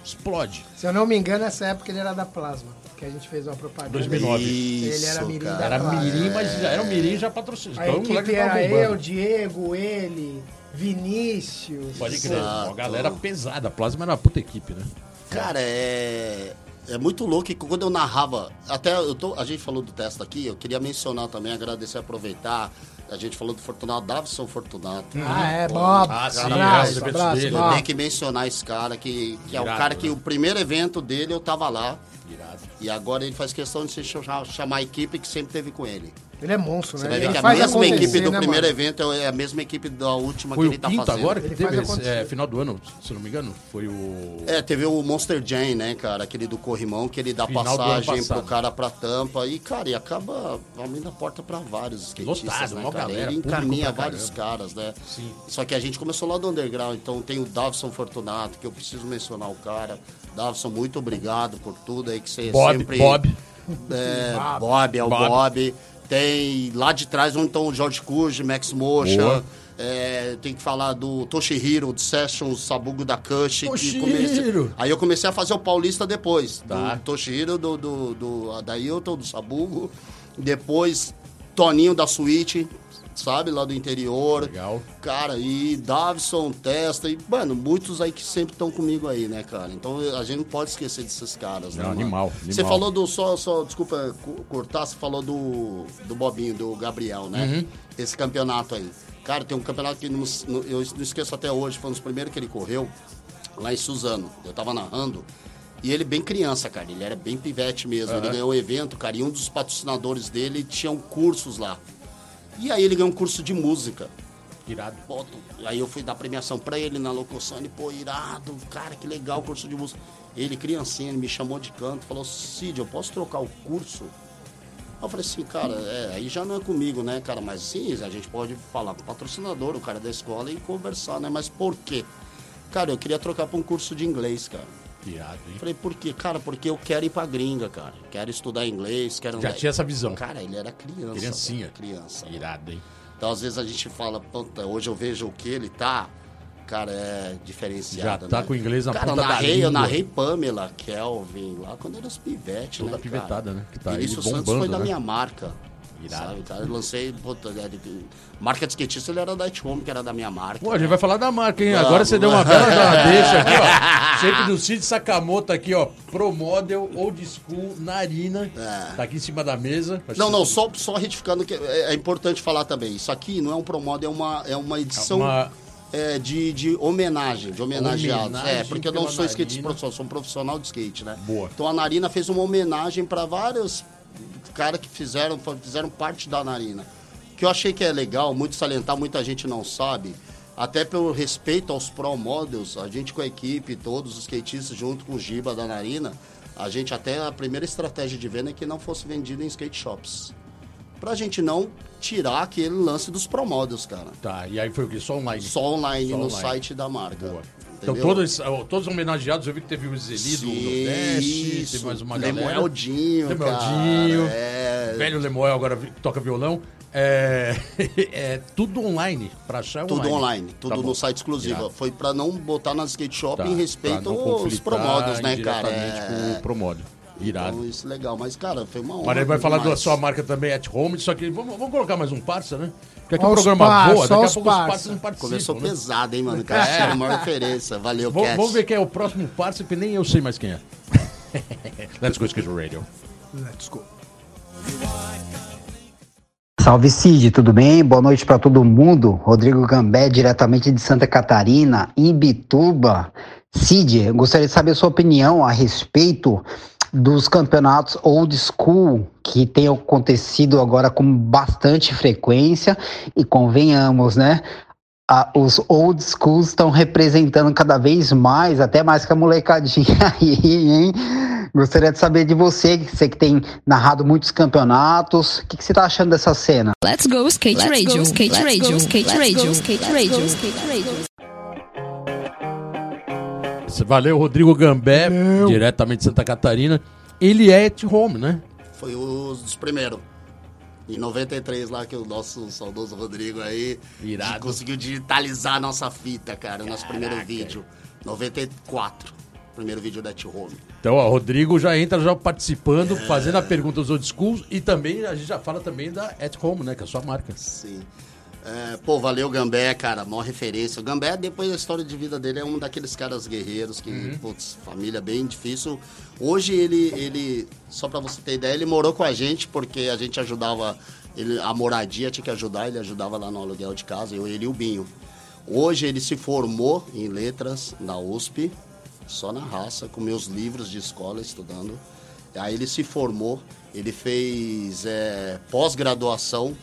explode. Se eu não me engano, nessa época ele era da Plasma, que a gente fez uma propaganda. 2009. Ele era mirim da Era mirim, mas já era um mirim já patrocinado. A Então o moleque equipe era bombando. eu, Diego, ele, Vinícius. Pode crer, Exato. uma galera pesada. A Plasma era uma puta equipe, né? Cara, é. É muito louco que quando eu narrava. Até eu tô, a gente falou do teste aqui, eu queria mencionar também, agradecer, aproveitar. A gente falou do Fortunato, Davison Fortunato. Ah, é, Bob. Ah, sim, abraço, é, abraço, dele. Eu Bob. tenho que mencionar esse cara, que, que é o Irado, cara que né? o primeiro evento dele eu tava lá. Irado. E agora ele faz questão de se chamar, chamar a equipe que sempre teve com ele. Ele é monstro, Você né? vai ver Ele que a mesma equipe do né, primeiro mano? evento é a mesma equipe da última Foi que ele tá fazendo. agora que Ele teve faz esse, acontecer. é, final do ano, se não me engano? Foi o. É, teve o Monster Jam, né, cara? Aquele do corrimão, que ele dá Final passagem pro cara pra tampa. E, cara, e acaba abrindo a porta pra vários skatistas, Lotado, né, cara? galera, ele encaminha vários caras, né? Sim. Só que a gente começou lá do underground, então tem o Davison Fortunato, que eu preciso mencionar o cara. Davison, muito obrigado por tudo aí que você Bob, sempre... Bob. É, Bob, é o Bob. Bob. Tem lá de trás onde estão o George Kuj, Max Mocha. É, tem que falar do Toshihiro, do Session, Sabugo da Kush. Toshihiro. Aí eu comecei a fazer o Paulista depois. Tá. Do Toshihiro, do, do, do Adailton, do Sabugo. Depois, Toninho da Suíte. Sabe, lá do interior. Legal. Cara, e Davison, Testa, e, mano, muitos aí que sempre estão comigo aí, né, cara? Então a gente não pode esquecer desses caras, né? Não, mano? animal, Você animal. falou do. Só, só, desculpa cu- cortar, você falou do, do Bobinho, do Gabriel, né? Uhum. Esse campeonato aí. Cara, tem um campeonato que não- eu não esqueço até hoje, foi um dos primeiros que ele correu, lá em Suzano. Eu tava narrando. E ele bem criança, cara. Ele era bem pivete mesmo. Ele ganhou o evento, cara. E um dos patrocinadores dele tinham cursos lá. E aí ele ganhou um curso de música. Irado. Pô, tu- aí eu fui dar premiação pra ele na locução. Ele, pô, irado, cara, que legal o curso de música. Ele, criancinha, ele me chamou de canto, falou: Cid, eu posso trocar o curso? Eu falei assim, cara, é, aí já não é comigo, né, cara? Mas sim, a gente pode falar com o patrocinador, o cara da escola e conversar, né? Mas por quê? Cara, eu queria trocar pra um curso de inglês, cara. Irado, hein? Falei, por quê? Cara, porque eu quero ir pra gringa, cara. Quero estudar inglês, quero Já tinha essa visão. Cara, ele era criança. Criancinha. cara, Criança. Irado, hein? Então, às vezes a gente fala, puta, hoje eu vejo o que ele tá, cara, é diferenciado. Já tá né? com o inglês na cara, ponta eu da narrei, eu língua. narrei Pamela, Kelvin, lá quando era os pivete, Toda né, pivetada, cara? né, que tá aí Vinícius Santos bombando, foi da né? minha marca. Irado. Sabe, cara? Eu lancei, puta, é, marca de skatista, ele era da At Home, que era da minha marca. Pô, a gente vai falar da marca, hein? Vamos. Agora você deu uma bela deixa aqui, ó. Sempre do Cid Sakamoto aqui, ó. Pro Model, Old School, Narina. É. Tá aqui em cima da mesa. Não, não, só, só retificando que é, é importante falar também. Isso aqui não é um promodo, é uma, é uma edição Uma- é, de, de homenagem, de homenageados. Homenagem é, porque eu não sou skate Narina. profissional, sou um profissional de skate, né? Boa. Então a Narina fez uma homenagem para vários caras que fizeram, fizeram parte da Narina. Que eu achei que é legal, muito salientar, muita gente não sabe. Até pelo respeito aos pro models, a gente com a equipe, todos os skatistas, junto com o Giba da Narina, a gente até a primeira estratégia de venda é que não fosse vendido em skate shops. Pra gente não tirar aquele lance dos pro models, cara. Tá, e aí foi o quê? Só online? Só online Só no online. site da marca. Boa. Então Entendeu? todos, todos homenageados, eu vi que teve o Zeli do Nordeste, teve mais uma galera. Lemueldinho, Lemueldinho. cara, é. Velho Lemuel agora toca violão. É, é tudo online, pra achar Tudo online. online, tudo Tá bom. no site exclusivo. Irado. Foi pra não botar nas skate shop Tá, em respeito aos promodos, né, cara? É. com o Promodo. Irado. Então, isso é legal. Mas, cara, foi uma honra. Agora ele vai falar da demais. sua marca também, at home, só que vamos, vamos colocar mais um parça, né? Porque aqui o os programa parça, voa, daqui a os pouco os parça. parças não participam. Começou né? pesado, hein, mano? Cara, é. uma referência. Valeu, Vamos, Cats. vamos ver quem é o próximo parça, que nem eu sei mais quem é. Let's go, Skate Radio. Let's go. Salve Cid, tudo bem? Boa noite para todo mundo. Rodrigo Gambé, diretamente de Santa Catarina, Ibituba. Cid, eu gostaria de saber a sua opinião a respeito dos campeonatos old school que tem acontecido agora com bastante frequência e convenhamos, né? a- os old schools estão representando cada vez mais, até mais que a molecadinha aí, hein? Gostaria de saber de você, você que tem narrado muitos campeonatos, o que, que você tá achando dessa cena? Let's go skate Let's radio, go, skate let's radio, go, skate let's radio, go, skate radio, skate radio. Valeu, Rodrigo Gambé, diretamente de Santa Catarina. Ele é at home, né? Foi um dos primeiros. Em 93, lá que o nosso saudoso Rodrigo aí Irado. conseguiu digitalizar a nossa fita, cara, o nosso primeiro vídeo. 94. Primeiro vídeo da T-Home. Então, ó, Rodrigo já entra já participando, fazendo a pergunta dos old schools e também a gente já fala também da at home, né? Que é a sua marca. Sim. É, pô, valeu Gambé, cara, maior referência. O Gambé, depois da história de vida dele, é um daqueles caras guerreiros que, putz, família bem difícil. Hoje ele, ele, só pra você ter ideia, ele morou com a gente porque a gente ajudava, ele, a moradia tinha que ajudar, ele ajudava lá no aluguel de casa, eu, ele e o Binho. Hoje ele se formou em letras na USP, só na raça, com meus livros de escola estudando. Aí ele se formou, ele fez é, pós-graduação,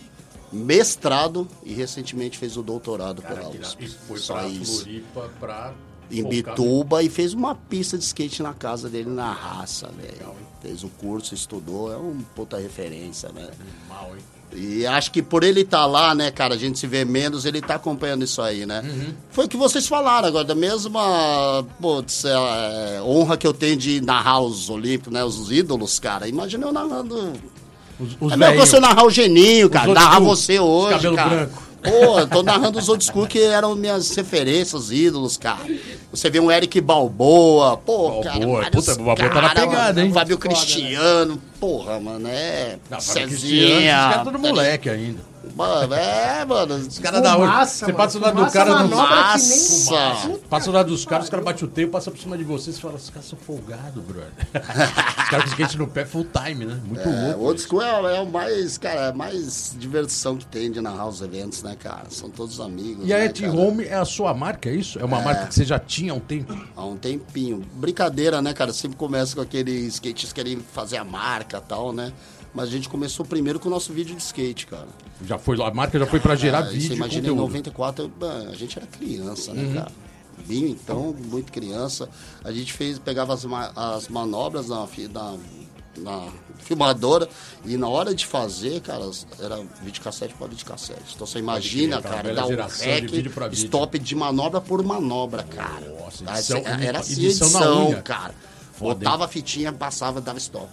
mestrado e recentemente fez o doutorado pela USP. E foi Só pra isso. Floripa pra. Em Bituba e fez uma pista de skate na casa dele na raça, velho. Fez o curso, estudou, é um puta referência, né? Mal, hein? E acho que por ele estar lá, né, cara, a gente se vê menos, ele tá acompanhando isso aí, né? Foi o que vocês falaram agora, da mesma putz, é, honra que eu tenho de narrar os Olímpicos, né, os ídolos, cara. Imagina eu narrando. Os, os é mesmo que você narrar o Geninho, cara, narrar você hoje, cabelo cara. branco. Pô, tô narrando os old school que eram minhas referências, os ídolos, cara. Você vê um Eric Balboa, pô, Balboa, cara. vários puta, o Balboa tá na cara, pegada, hein? Fábio né? Cristiano, porra, mano, é. Não, Cezinha, Cristiano, tudo tá moleque ainda. Mano, é, mano. Os caras da. Fumaça, Você passa do lado do cara no Fumaça. Passa do lado dos caras, os caras batem o teio, passa por cima de você, você fala, os caras são folgados, brother. os caras com skate no pé full time, né? Muito É, louco. old isso. school é, é o mais, cara, é a mais diversão que tem de narrar os eventos, né, cara? São todos amigos. E a né, cara? Home é a sua marca, é isso? É uma marca que você já tinha há um tempo? Há um tempinho. Brincadeira, né, cara? Sempre começa com aqueles skatistas querem fazer a marca e tal, né? Mas a gente começou primeiro com o nosso vídeo de skate, cara. Já foi, a marca já foi pra gerar vídeo Você imagina, em conteúdo. 94, eu- ah, a gente era criança, Uhum. né, cara? Vinho, então, muito criança. A gente fez, pegava as, as manobras na, na, na filmadora e na hora de fazer, cara, era videocassete para videocassete. Então você imagina, cara, dar um de rec, vídeo. stop de manobra por manobra, cara. Nossa, edição- era assim, edição edição, cara. Foda, botava a fitinha, passava, dava stop.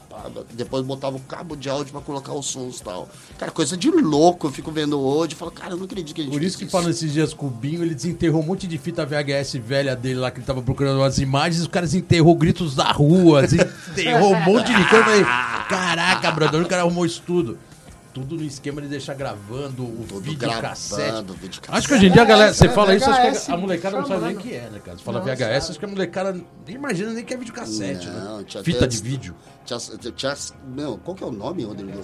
Depois botava o cabo de áudio pra colocar os sons e tal. Cara, coisa de louco. Eu fico vendo hoje e falo, cara, eu não acredito que a gente Por isso que falando esses dias com o Binho, ele desenterrou um monte de fita VHS velha dele lá, que ele tava procurando umas imagens, os caras desenterrou gritos da rua, desenterrou um monte de coisa. Eu falei, Caraca, brother, o cara arrumou isso tudo. Tudo no esquema de deixar gravando o Tudo vídeo cassete. gravando, vídeo cassete. Acho que hoje em dia a galera, você É, fala isso, acho VHS, que a molecada não sabe nem o que é, né, cara? Você fala Não VHS, sabe. acho que a molecada nem imagina nem que é videocassete, Não, né? Fita de vídeo. Tinha, tinha, meu, qual que é o nome, Rodrigo?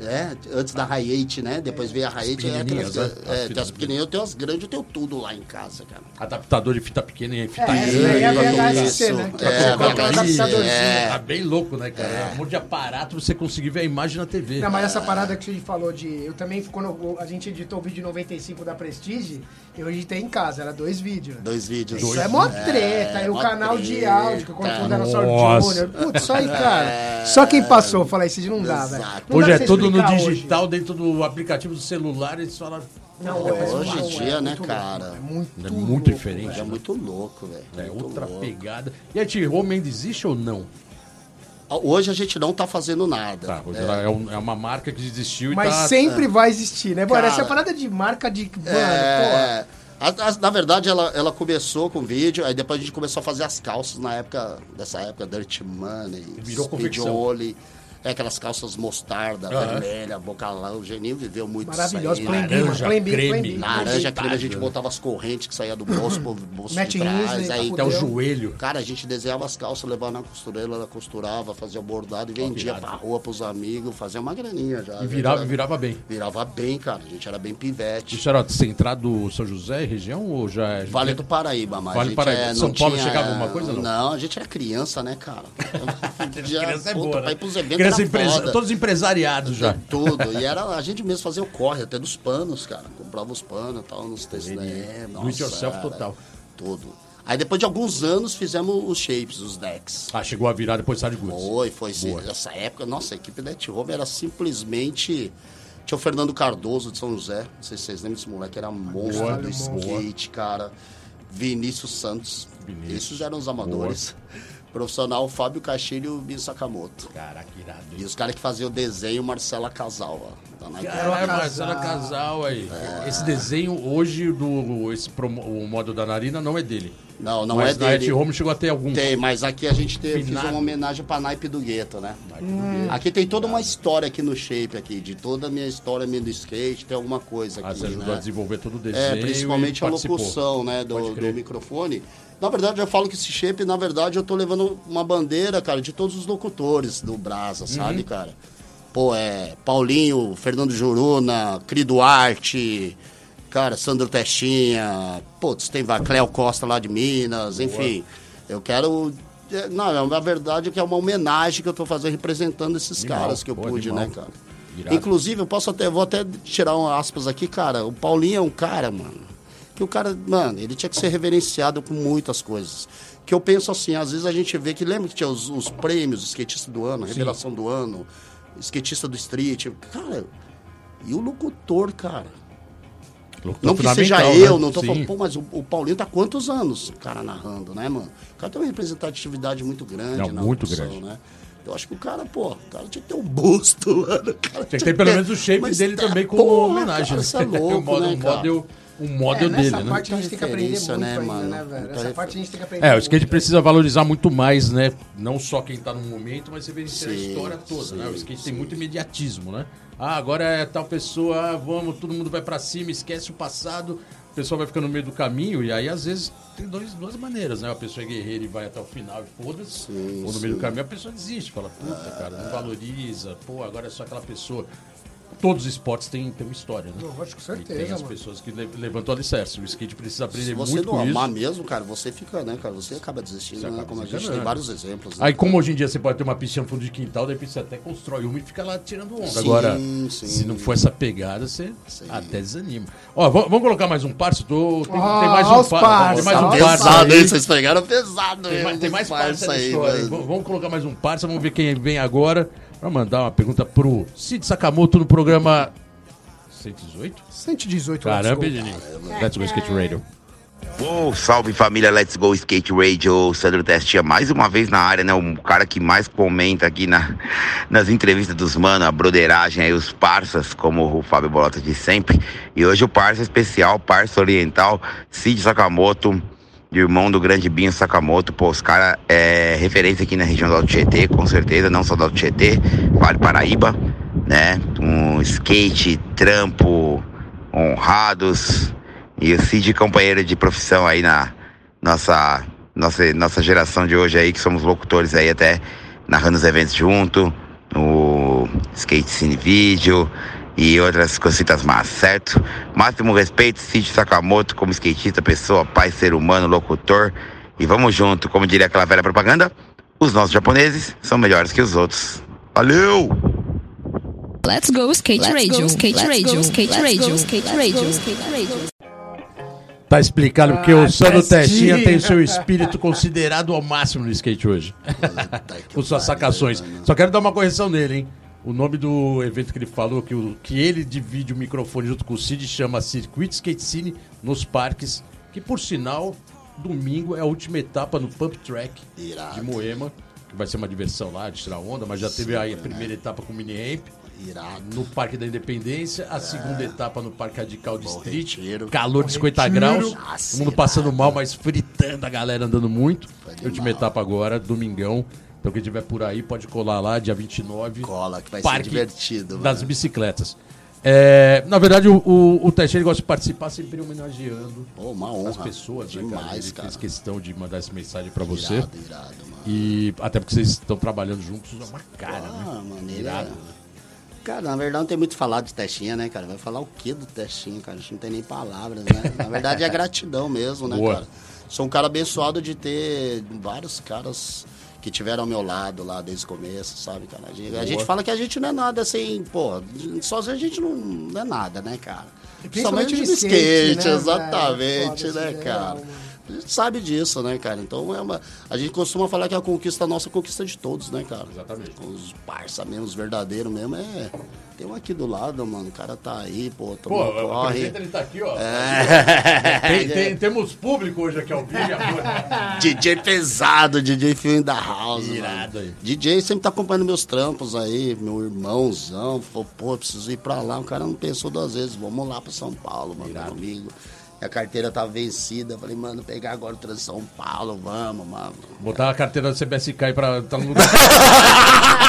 É, antes da Hi8, né? Depois veio a Hi8. É, né? É, tem as pequenininhas, eu tenho as grandes, eu tenho tudo lá em casa, cara. Adaptador de fita pequena e fita É, grande. daí é a. VHS-C, né? É, é, VHS, é. Tá bem louco, né, cara? É um monte de aparato pra você conseguir ver a imagem na TV. Não, mas essa parada gente falou de. Eu também, quando eu- a gente editou o vídeo 95 da Prestige, eu editei em casa, era dois vídeos. né? Dois vídeos. Isso é mó treta, e o canal de treta. áudio que eu coloquei o Dinosaur Nossa. Júnior. Putz, isso aí, cara. Só quem passou, eu falei, isso não dá, velho. Hoje dá é tudo no digital, dentro do aplicativo do celular, eles falam. Não, Hoje em é dia, né, muito cara? louco, É muito, É muito louco, diferente. É velho. muito louco, velho. É outra louco. pegada. E a T-Home ainda existe ou não? Hoje a gente não tá fazendo nada. Tá, hoje ela é, um- é uma marca que existiu e Mas tá. sempre vai existir, né? Mano, Cara, essa parada de marca de. Mano, É, a- a- na verdade, ela, ela começou com vídeo, aí depois a gente começou a fazer as calças na época, dessa época, Dirt Money, Virou Speed. É aquelas calças mostarda, Aham. vermelha, boca lá. O Geninho viveu muito Maravilhoso, isso aí, né? Laranja, Plan B, creme. Laranja, creme, a gente botava as correntes que saía do bolso, pro bolso Matt de trás. Hinsley, Aí, Até o joelho. Cara, a gente desenhava as calças, levava na costureira, ela costurava, fazia bordado e vendia pra rua pros amigos, fazia uma graninha já. E virava, Já- virava bem. Virava bem, cara. A gente era bem pivete. Isso era centrado São José e região ou já é. Vale do Paraíba, mas Vale a do gente Paraíba. é, São Paulo tinha, chegava alguma coisa, não? Não, a gente era criança, né, cara? Já, Criança é boa, pra ir né? pros eventos Todos empresariados já. Tudo. E era a gente mesmo fazia o corre, até dos panos, cara. Comprava os panos e tal, nos textos. É, Do it yourself era total. Tudo. Aí depois de alguns anos fizemos os shapes, os decks. Ah, chegou a virar depois Side Goods. Foi, foi sim. Boa. Nessa época, nossa, a equipe da Net Home era simplesmente. Tinha o Fernando Cardoso de São José. Não sei se vocês lembram desse moleque, era monstro Boa, do skate, cara. Vinícius Santos. Vinícius. Esses eram os amadores. Profissional Fábio Castilho e o Bin Sakamoto. Caraca, irado. E os caras que faziam o desenho, Marcela Casal, ó. Caralho, Casal. Marcela Casal aí. Esse desenho hoje do esse promo, o modo da narina não é dele. Não, não Mas é dele. Ed Home chegou a ter algum. Tem, mas aqui a gente teve, Finado. uma homenagem pra naipe do gueto, né? Aqui tem toda uma história aqui no shape aqui, de toda a minha história minha do skate, tem alguma coisa Ah, aqui, você ajudou né? a desenvolver todo o desenho. É, principalmente a locução, né, do, do microfone. Na verdade, eu falo que esse shape, na verdade, eu tô levando uma bandeira, cara, de todos os locutores do Brasa, Uhum. sabe, cara? Pô, é Paulinho, Fernando Juruna, Cri Duarte, cara, Sandro Testinha, putz, tem Cléo Costa lá de Minas, enfim. Eu quero. é, Não, na verdade, que é uma homenagem que eu tô fazendo representando esses Animal, caras que eu pude, animal. né, cara? Irado. Inclusive, eu posso até, vou até tirar um aspas aqui, cara. O Paulinho é um cara, mano. Que o cara, mano, ele tinha que ser reverenciado com muitas coisas. Que eu penso assim, às vezes a gente vê que lembra que tinha os, os prêmios, skatista do ano, revelação do ano, skatista do street. Cara, e o locutor, cara? Locutor Não que seja eu, né? não tô Sim. falando, pô, mas o, o Paulinho tá há quantos anos, o cara narrando, né, mano? O cara tem uma representatividade muito grande Não, na muito locução, grande. né? Eu acho que o cara, pô, o cara tinha que ter um busto, mano. Tinha que ter pelo menos o shape Mas dele tá, também como porra, homenagem. Cara, né? isso é louco, o modo, né, cara? model o model nessa dele, né? parte a gente tem que aprender muito né, ainda, mano? né, velho? Essa parte a gente tem que aprender É, o muito. skate precisa valorizar muito mais, né? Não só quem tá no momento, mas você vê a história toda, sim, né? O skate tem muito imediatismo, né? Ah, agora é tal pessoa, ah, vamos, todo mundo vai pra cima, esquece o passado, o pessoal vai ficando no meio do caminho, e aí às vezes tem dois, duas maneiras, né? A pessoa é guerreira e vai até o final e foda-se, ou no meio do caminho a pessoa desiste, fala, puta, cara, não valoriza, pô, agora é só aquela pessoa. Todos os esportes têm, têm uma história, né? Lógico, E certeza, tem as mano. pessoas que le- levantam o alicerce. O skate precisa Se aprender você muito não com amar isso. mesmo, cara, você fica, né, cara? Você acaba desistindo, Você né? acaba Como a gente desencanando. tem vários exemplos. né? Aí, como hoje em dia você pode ter uma piscina no fundo de quintal, repente você até constrói uma e fica lá tirando onda. Sim, Agora, sim. se não for essa pegada, você Sim. até desanima. Ó, vamos colocar mais um parça? Tô, tem, Ah, tem mais um parça, Tem mais um ó os parça Pesado, hein? Vocês pegaram pesado, Tem hein? mais, tem mais parça aí. Vamos vamos colocar mais um parça, vamos ver quem vem agora. Pra mandar uma pergunta pro Cid Sakamoto no programa 118? 118 Caramba, let's go. Edinho. Let's go Skate Radio. Ô, salve família Let's Go Skate Radio, Sandro Testia mais uma vez na área, né? O cara que mais comenta aqui na, nas entrevistas dos mano, a broderagem aí, os parças, como o Fábio Bolota diz sempre. E hoje o parça especial, parça oriental, Cid Sakamoto, irmão do grande Binho Sakamoto. Pô, os caras é referência aqui na região do Alto Tietê, com certeza, não só do Alto Tietê, Vale Paraíba, né? Um skate, trampo, honrados. E o Cid, companheiro de profissão aí na nossa, nossa, nossa geração de hoje aí, que somos locutores aí até narrando os eventos junto, no Skate Cine Vídeo e outras cositas más, certo? Máximo respeito, Cid Sakamoto como skatista, pessoa, pai, ser humano, locutor. E vamos junto, como diria aquela velha propaganda, os nossos japoneses são melhores que os outros. Valeu! Let's go skate radio, skate radio, skate radio, skate radio, skate radio. Tá explicado porque Ah, o Sandro Testinha. Testinha tem seu espírito considerado ao máximo no skate hoje. Com suas sacações. Só quero dar uma correção nele, hein? O nome do evento que ele falou, que, o, que ele divide o microfone junto com o Cid, chama Circuit Skate Cine nos parques, que por sinal, domingo é a última etapa no Pump Track Irado. de Moema, que vai ser uma diversão lá, de tirar onda, mas já teve aí a primeira etapa com mini ramp. Irado. No Parque da Independência, a segunda etapa no Parque Radical District, Retiro. calor de 50 graus, Nossa, todo mundo passando mal, mas fritando a galera andando muito. Última etapa agora, domingão. Então quem estiver por aí pode colar lá, dia 29. Cola, que vai ser divertido, Das mano. bicicletas. É, na verdade, o, o, o Teixeira gosta de participar sempre homenageando Pô, uma honra. as pessoas, né, cara? Demais, Ele cara. fez questão de mandar essa mensagem pra você. Irado, irado, mano. E até porque vocês estão trabalhando juntos, é uma cara, né? Ah, mano, ele Irado. Cara, na verdade não tem muito falar de testinha, né, cara? Vai falar o que do testinha, cara? A gente não tem nem palavras, né? Na verdade é gratidão mesmo, né, Boa. cara? Sou um cara abençoado de ter vários caras que tiveram ao meu lado lá desde o começo, sabe, cara? A gente, a gente fala que a gente não é nada assim, pô, sozinho a gente não, não é nada, né, cara? Principalmente no skate, skate, né, exatamente, né, cara? A gente sabe disso, né, cara? Então é uma. A gente costuma falar que a conquista nossa é a conquista de todos, né, cara? Exatamente. Os parça mesmo, os verdadeiros mesmo, é. Tem um aqui do lado, mano. O cara tá aí, pô, Pô, corre. ele tá aqui, ó. É. Tem- tem- temos público hoje aqui ao vivo. DJ pesado, DJ Film da House. Irado mano. aí. DJ sempre tá acompanhando meus trampos aí, meu irmãozão. Falou, pô, preciso ir pra lá. O cara não pensou duas vezes. Vamos lá pra São Paulo, mano, comigo. Minha carteira tá vencida. Eu Falei, mano, pegar agora o trânsito São Paulo, vamos, mano. Botar a carteira do CBSK aí pra tá no pra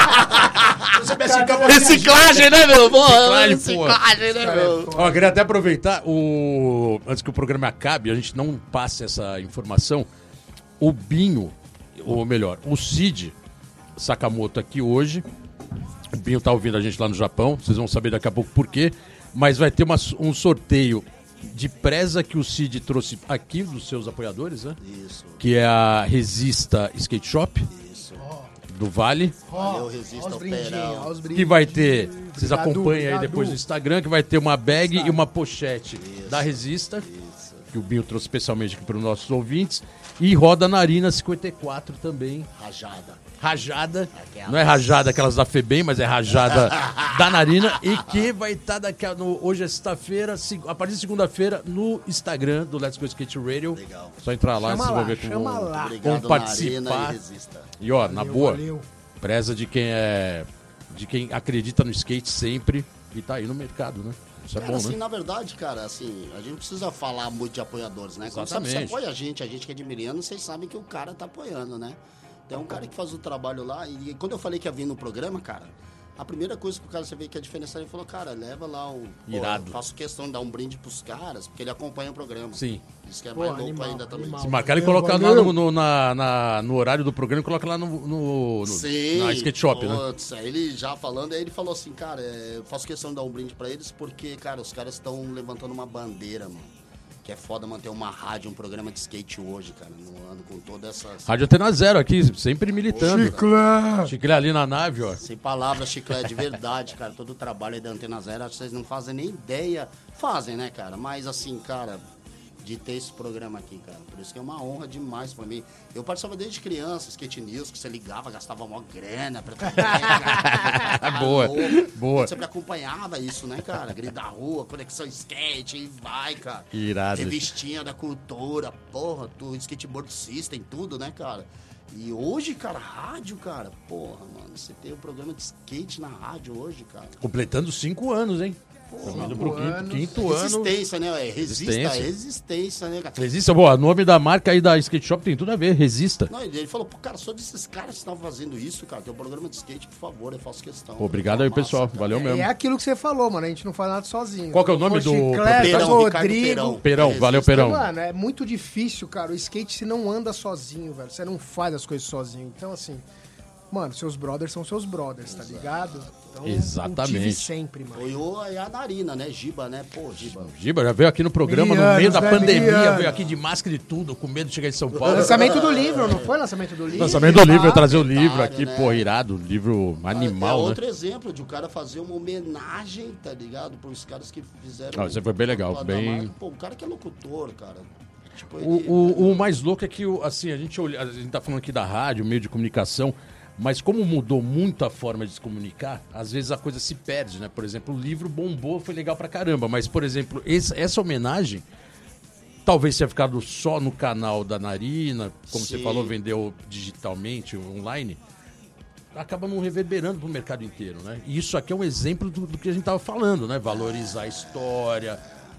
Reciclagem, né, meu? Pô, Reciclagem, reciclagem, né, meu? Ó, queria até aproveitar o. Antes que o programa acabe, a gente não passe essa informação. O Binho, ou melhor, o Cid Sakamoto aqui hoje. O Binho tá ouvindo a gente lá no Japão. Vocês vão saber daqui a pouco por quê. Mas vai ter uma- um sorteio de presa que o Cid trouxe aqui dos seus apoiadores, né? Isso, Que é a Resista Skate Shop isso. do Vale. Valeu, resista ao perão. Que vai ter, vocês acompanham aí depois no Instagram, que vai ter uma bag e uma pochete da Resista, que o Binho trouxe especialmente aqui para os nossos ouvintes, e roda Narina 54 também, Rajada. Rajada, Aquelas. não é rajada aquelas da Febem, mas é rajada da Narina, e que vai estar daqui a, no, hoje é sexta-feira, se- a partir de segunda-feira, no Instagram do Let's Go Skate Radio. Legal. Só entrar lá, Chama vocês vão lá, ver como, chama lá. como Obrigado, participar. Narina e. E ó, na Valeu, boa, valeu. preza de quem é de quem acredita no skate sempre e tá aí no mercado, né? Isso é Cara, bom, assim, né? na verdade, cara, assim, a gente não precisa falar muito de apoiadores, né? Quando você Exatamente. apoia a gente, a gente que é de Miriano, vocês sabem que o cara tá apoiando, né? Tem um cara que faz o trabalho lá, e quando eu falei que ia vir no programa, cara, a primeira coisa que o cara você vê que a diferença, ele falou, cara, leva lá o. pô, Irado. eu faço questão de dar um brinde pros caras, porque ele acompanha o programa. Sim. Isso que é Pô, mais louco animal, ainda também. animal. Se marcar e colocar lá no, no- na, na- no horário do programa, coloca lá no, no, no- Sim. na skate shop, né? Putz, aí ele já falando, aí ele falou assim, cara, é, eu faço questão de dar um brinde pra eles porque, cara, os caras estão levantando uma bandeira, mano. Que é foda manter uma rádio, um programa de skate hoje, cara, no ano com toda essa. Rádio Antena Zero aqui, sempre militando. Chiclé. Chiclé ali na nave, ó. Sem palavras, chiclete, de verdade, cara. Todo o trabalho aí da Antena Zero, acho que vocês não fazem nem ideia. Fazem, né, cara? Mas assim, cara, de ter esse programa aqui, cara. Por isso que é uma honra demais pra mim. Eu participava desde criança, Skate News, que você ligava, gastava mó grana pra Boa, boa. Eu sempre acompanhava isso, né, cara? Grito da rua, conexão skate, e vai, cara. Irado. Revistinha da cultura, porra, do skateboard system, tudo, né, cara? E hoje, cara, rádio, cara, porra, mano, você tem o programa de skate na rádio hoje, cara. Completando cinco anos, hein? Indo pro quinto, anos. quinto ano. Resistência, né? É, resista, Resistência. resistência, né, cara? Resista, boa. O nome da marca aí da Skate Shop tem tudo a ver, resista. Não, ele falou, pô, cara, só desses caras que estavam fazendo isso, cara, tem um programa de skate, por favor, eu faço questão. Obrigado aí, Massa, pessoal. cara. Valeu E mesmo. é aquilo que você falou, mano. A gente não faz nada sozinho. Qual que é o nome do Chiclete, Rodrigo. Perão. Perão, Resista. valeu, Perão. Mano, é muito difícil, cara. O skate você não anda sozinho, velho. Você não faz as coisas sozinho. Então, assim, mano, seus brothers são seus brothers, tá ligado? Então, Exatamente. sempre, mano. Foi o, é a Narina, né? Giba, né? Pô, Giba. Giba já veio aqui no programa no meio da né, pandemia, milianos. veio aqui de máscara e tudo, com medo de chegar em São Paulo. Lançamento do livro, não foi lançamento do livro? Lançamento do livro, eu trazer o livro aqui, né? pô, irado, livro é animal, né? outro exemplo de o cara fazer uma homenagem, tá ligado? Pros caras que fizeram. Ah, isso foi bem legal, bem-. Pô, o cara que é locutor, cara. Tipo, O, ele- o, o mais louco é que, assim, a gente, olha, a gente tá falando aqui da rádio, meio de comunicação, mas como mudou muito a forma de se comunicar, às vezes a coisa se perde, né? Por exemplo, o livro bombou, foi legal pra caramba, mas, por exemplo, esse- essa homenagem talvez tenha ficado só no canal da Narina, como você Sim. falou, vendeu digitalmente, online, acaba não reverberando pro mercado inteiro, né? E isso aqui é um exemplo do, do que a gente tava falando, né? Valorizar a história,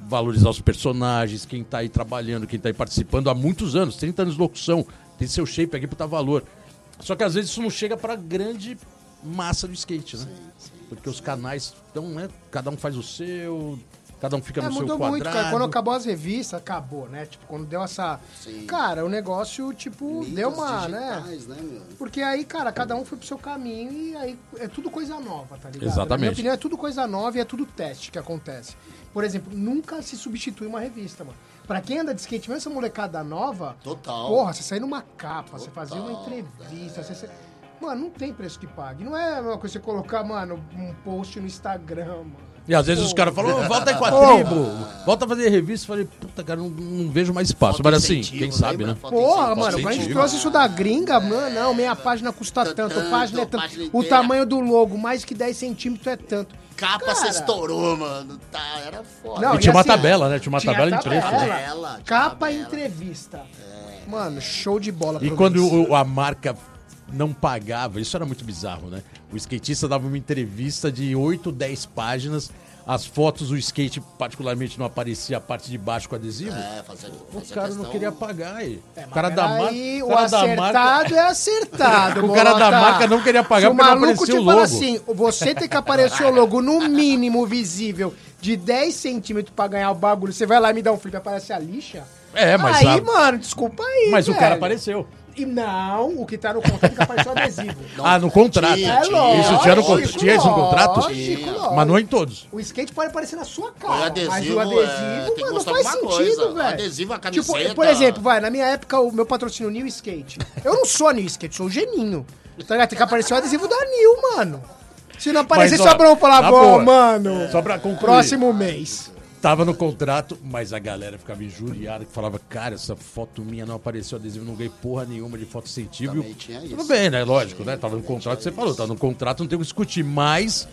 valorizar os personagens, quem tá aí trabalhando, quem tá aí participando há muitos anos, 30 anos de locução, tem seu shape aqui pra dar valor. Só que às vezes isso não chega pra grande massa do skate, né? Porque os canais estão, né? Cada um faz o seu, cada um fica É, no seu quadrado. muito, cara. Quando acabou as revistas, acabou, né? Tipo, quando deu essa. Sim. Cara, o negócio, tipo, mídias deu uma, né? digitais, né, meu? Porque aí, cara, cada um foi pro seu caminho e aí é tudo coisa nova, tá ligado? Exatamente. Na minha opinião, é tudo coisa nova e é tudo teste que acontece. Por exemplo, nunca se substitui uma revista, mano. Pra quem anda de skate, mesmo essa molecada nova, Total. porra, você sair numa capa, você fazer uma Total, entrevista, você, você- Mano, não tem preço que pague. Não é a mesma coisa você colocar, mano, um post no Instagram, mano. E às vezes os caras falam, "Ô, volta aí com a tribo, volta a fazer revista. Eu Falei, puta, cara, não, não vejo mais espaço. Falta Mas assim, quem sabe, né? Porra, mano, quando a gente trouxe isso da gringa, mano, não, meia página custa Tanto, tanto, página é tanto. página O tamanho do logo, mais que 10 centímetros é tanto. Capa Cara. você estourou, mano. Tá, era foda. Não, E tinha uma assim, tabela, né? Tinha uma tinha tabela em trecho. tabela. né? Tinha Capa tabela. entrevista. Mano, show de bola. E quando o- a marca não pagava, isso era muito bizarro, né? O skatista dava uma entrevista de 8, 10 páginas, as fotos, o skate particularmente não aparecia a parte de baixo com adesivo. É, fazer, O cara não questão- queria pagar aí. É, o cara da marca. aí, o cara da acertado é acertado. O cara da marca não queria pagar Se o porque não maluco aparecia te o fala logo. assim, você tem que aparecer o logo no mínimo visível de 10 centímetros pra ganhar o bagulho. Você vai lá e me dá um flip e aparece a lixa? É, mas aí, a- mano, desculpa aí, Mas o velho. cara apareceu. E não, o que tá no contrato é que apareceu o adesivo. ah, no contrato. tinha, É lógico. Isso tinha, no, con- tinha isso no contrato? lógico. Mas não em todos. O skate pode aparecer na sua cara, adesivo, mas o é, adesivo, que mano, não faz sentido, velho. adesivo, a Tipo, camiseta. por exemplo, vai, na minha época, o meu patrocínio New Skate. Eu não sou a New Skate, sou o Geninho. Tá ligado? Tem que aparecer o adesivo da New, mano. Se não aparecer, Mas, ó, só pra eu falar, bom, boa, mano, Só pra concluir. próximo mês. Tava no contrato, mas a galera ficava injuriada, que falava, cara, essa foto minha não apareceu adesivo, não ganhei porra nenhuma de foto tinha Tudo bem, né? Lógico, né? Tava no contrato, você falou, tava no contrato, não tem o que discutir, mas...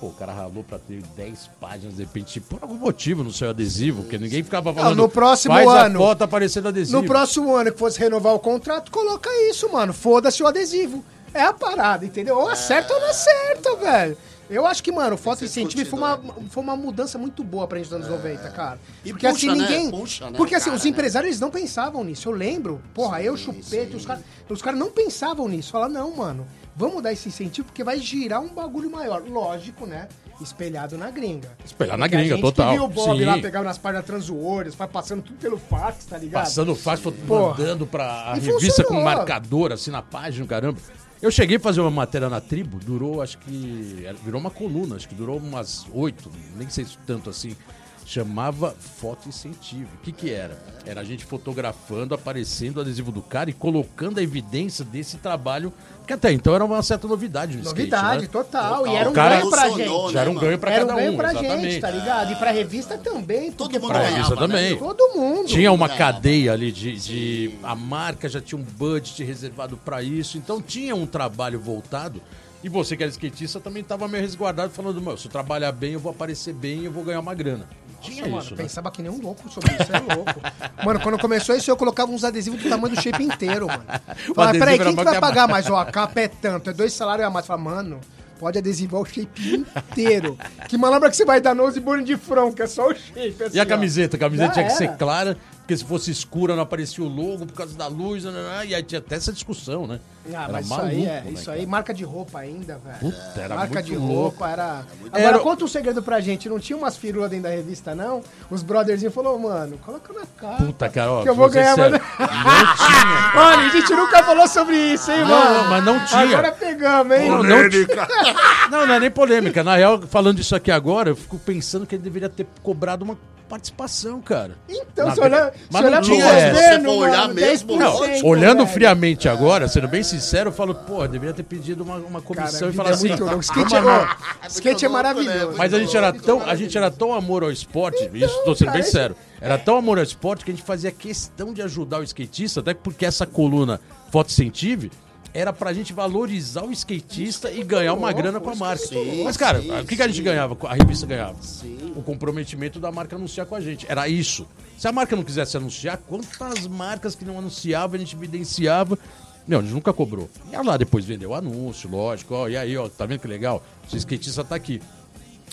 Pô, o cara ralou pra ter 10 páginas, de repente, por algum motivo no seu adesivo, porque ninguém ficava falando... no próximo faz ano- a foto aparecendo adesivo. No próximo ano que fosse renovar o contrato, coloca isso, mano. Foda-se o adesivo. É a parada, entendeu? Ou acerta ou não acerta, velho. Eu acho que, mano, o foto ser incentivo foi uma, foi uma mudança muito boa pra gente nos anos 90, cara. E porque puxa, assim, né? ninguém. Puxa, né, porque assim, cara, os né? empresários eles não pensavam nisso. Eu lembro, porra, eu, chupete, os caras os caras não pensavam nisso. Falaram, não, mano, vamos dar esse incentivo porque vai girar um bagulho maior. Lógico, né? Espelhado na gringa. Espelhado na gringa, gente total. Que viu o Bob Sim. lá pegava nas páginas transuores, vai passando tudo pelo fax, tá ligado? Passando fácil, Porra. mandando pra a E revista com funcionou. marcador, assim, na página, caramba. Eu cheguei a fazer uma matéria na tribo, durou, acho que. era- Virou uma coluna, acho que durou umas oito, nem sei se tanto assim. Chamava Foto Incentivo. O que que era? Era a gente fotografando, aparecendo o adesivo do cara e colocando a evidência desse trabalho, que até então era uma certa novidade no Novidade, skate, né? total. E era um cara- ganho pra gente. Já era um ganho pra Era um cada ganho um, pra exatamente. gente, tá ligado? E pra revista também. Todo mundo Pra pô, revista ganhava, né, também. Todo mundo. Tinha uma ganhava. cadeia ali de, de- A marca já tinha um budget reservado pra isso, então tinha um trabalho voltado. E você que era skatista também tava meio resguardado, falando: Meu, se eu trabalhar bem, eu vou aparecer bem eu vou ganhar uma grana. Tinha Nossa, mano, isso, né? pensava que nem um louco sobre isso, é louco. Mano, quando começou isso, eu colocava uns adesivos do tamanho do shape inteiro, mano. Falava, peraí, era quem que vai que pagar mais? Ó, a capa é tanto, é dois salários a mais. Fala, mano, pode adesivar o shape inteiro. que manobra que você vai dar nose burn de front, que é só o shape. assim, E a ó. camiseta? A camiseta Já tinha que ser era. clara, porque se fosse escura não aparecia o logo por causa da luz, né, né, né, e aí tinha até essa discussão, né? Ah, mas isso aí, é, isso aí, marca de roupa ainda, velho. Puta, era marca muito de louco. roupa, era. Agora, Era- conta um segredo pra gente. Não tinha umas firulas dentro da revista, não? Os brotherzinhos falaram, mano, coloca na cara. Puta, cara, ó, que eu vou ganhar, mano. Não tinha. Olha, a gente nunca falou sobre isso, hein, Não, mano? mas não tinha. Agora pegamos, hein? Não, não, não, não é nem polêmica. Na real, falando isso aqui agora, eu fico pensando que ele deveria ter cobrado uma participação, cara. Então, Na se olhar, se Mas não olhar pro tinha governo, Se for olhar mano, mesmo, 10%, lógico. Olhando velho. friamente agora, sendo bem sincero, eu falo, pô, deveria ter pedido uma, uma Cara, comissão a e falar é assim. muito louco. Skate, "Vamos, é, mano." ó, skate é louco, né? maravilhoso. Mas a gente era tão, a gente era tão amor ao esporte, isso tô sendo bem cara, sério. Era tão amor ao esporte que a gente fazia questão de ajudar o skatista, até porque essa coluna Foto Incentive era pra gente valorizar o skatista e ganhar uma grana com a marca. Sim, Mas, cara, sim, o que, que a gente sim. ganhava? A revista ganhava. O comprometimento da marca anunciar com a gente. Era isso. Se a marca não quisesse anunciar, quantas marcas que não anunciavam, a gente evidenciava. Não, a gente nunca cobrou. E lá depois vendeu o anúncio, lógico. Ó, e aí, ó, tá vendo que legal? O skatista tá aqui.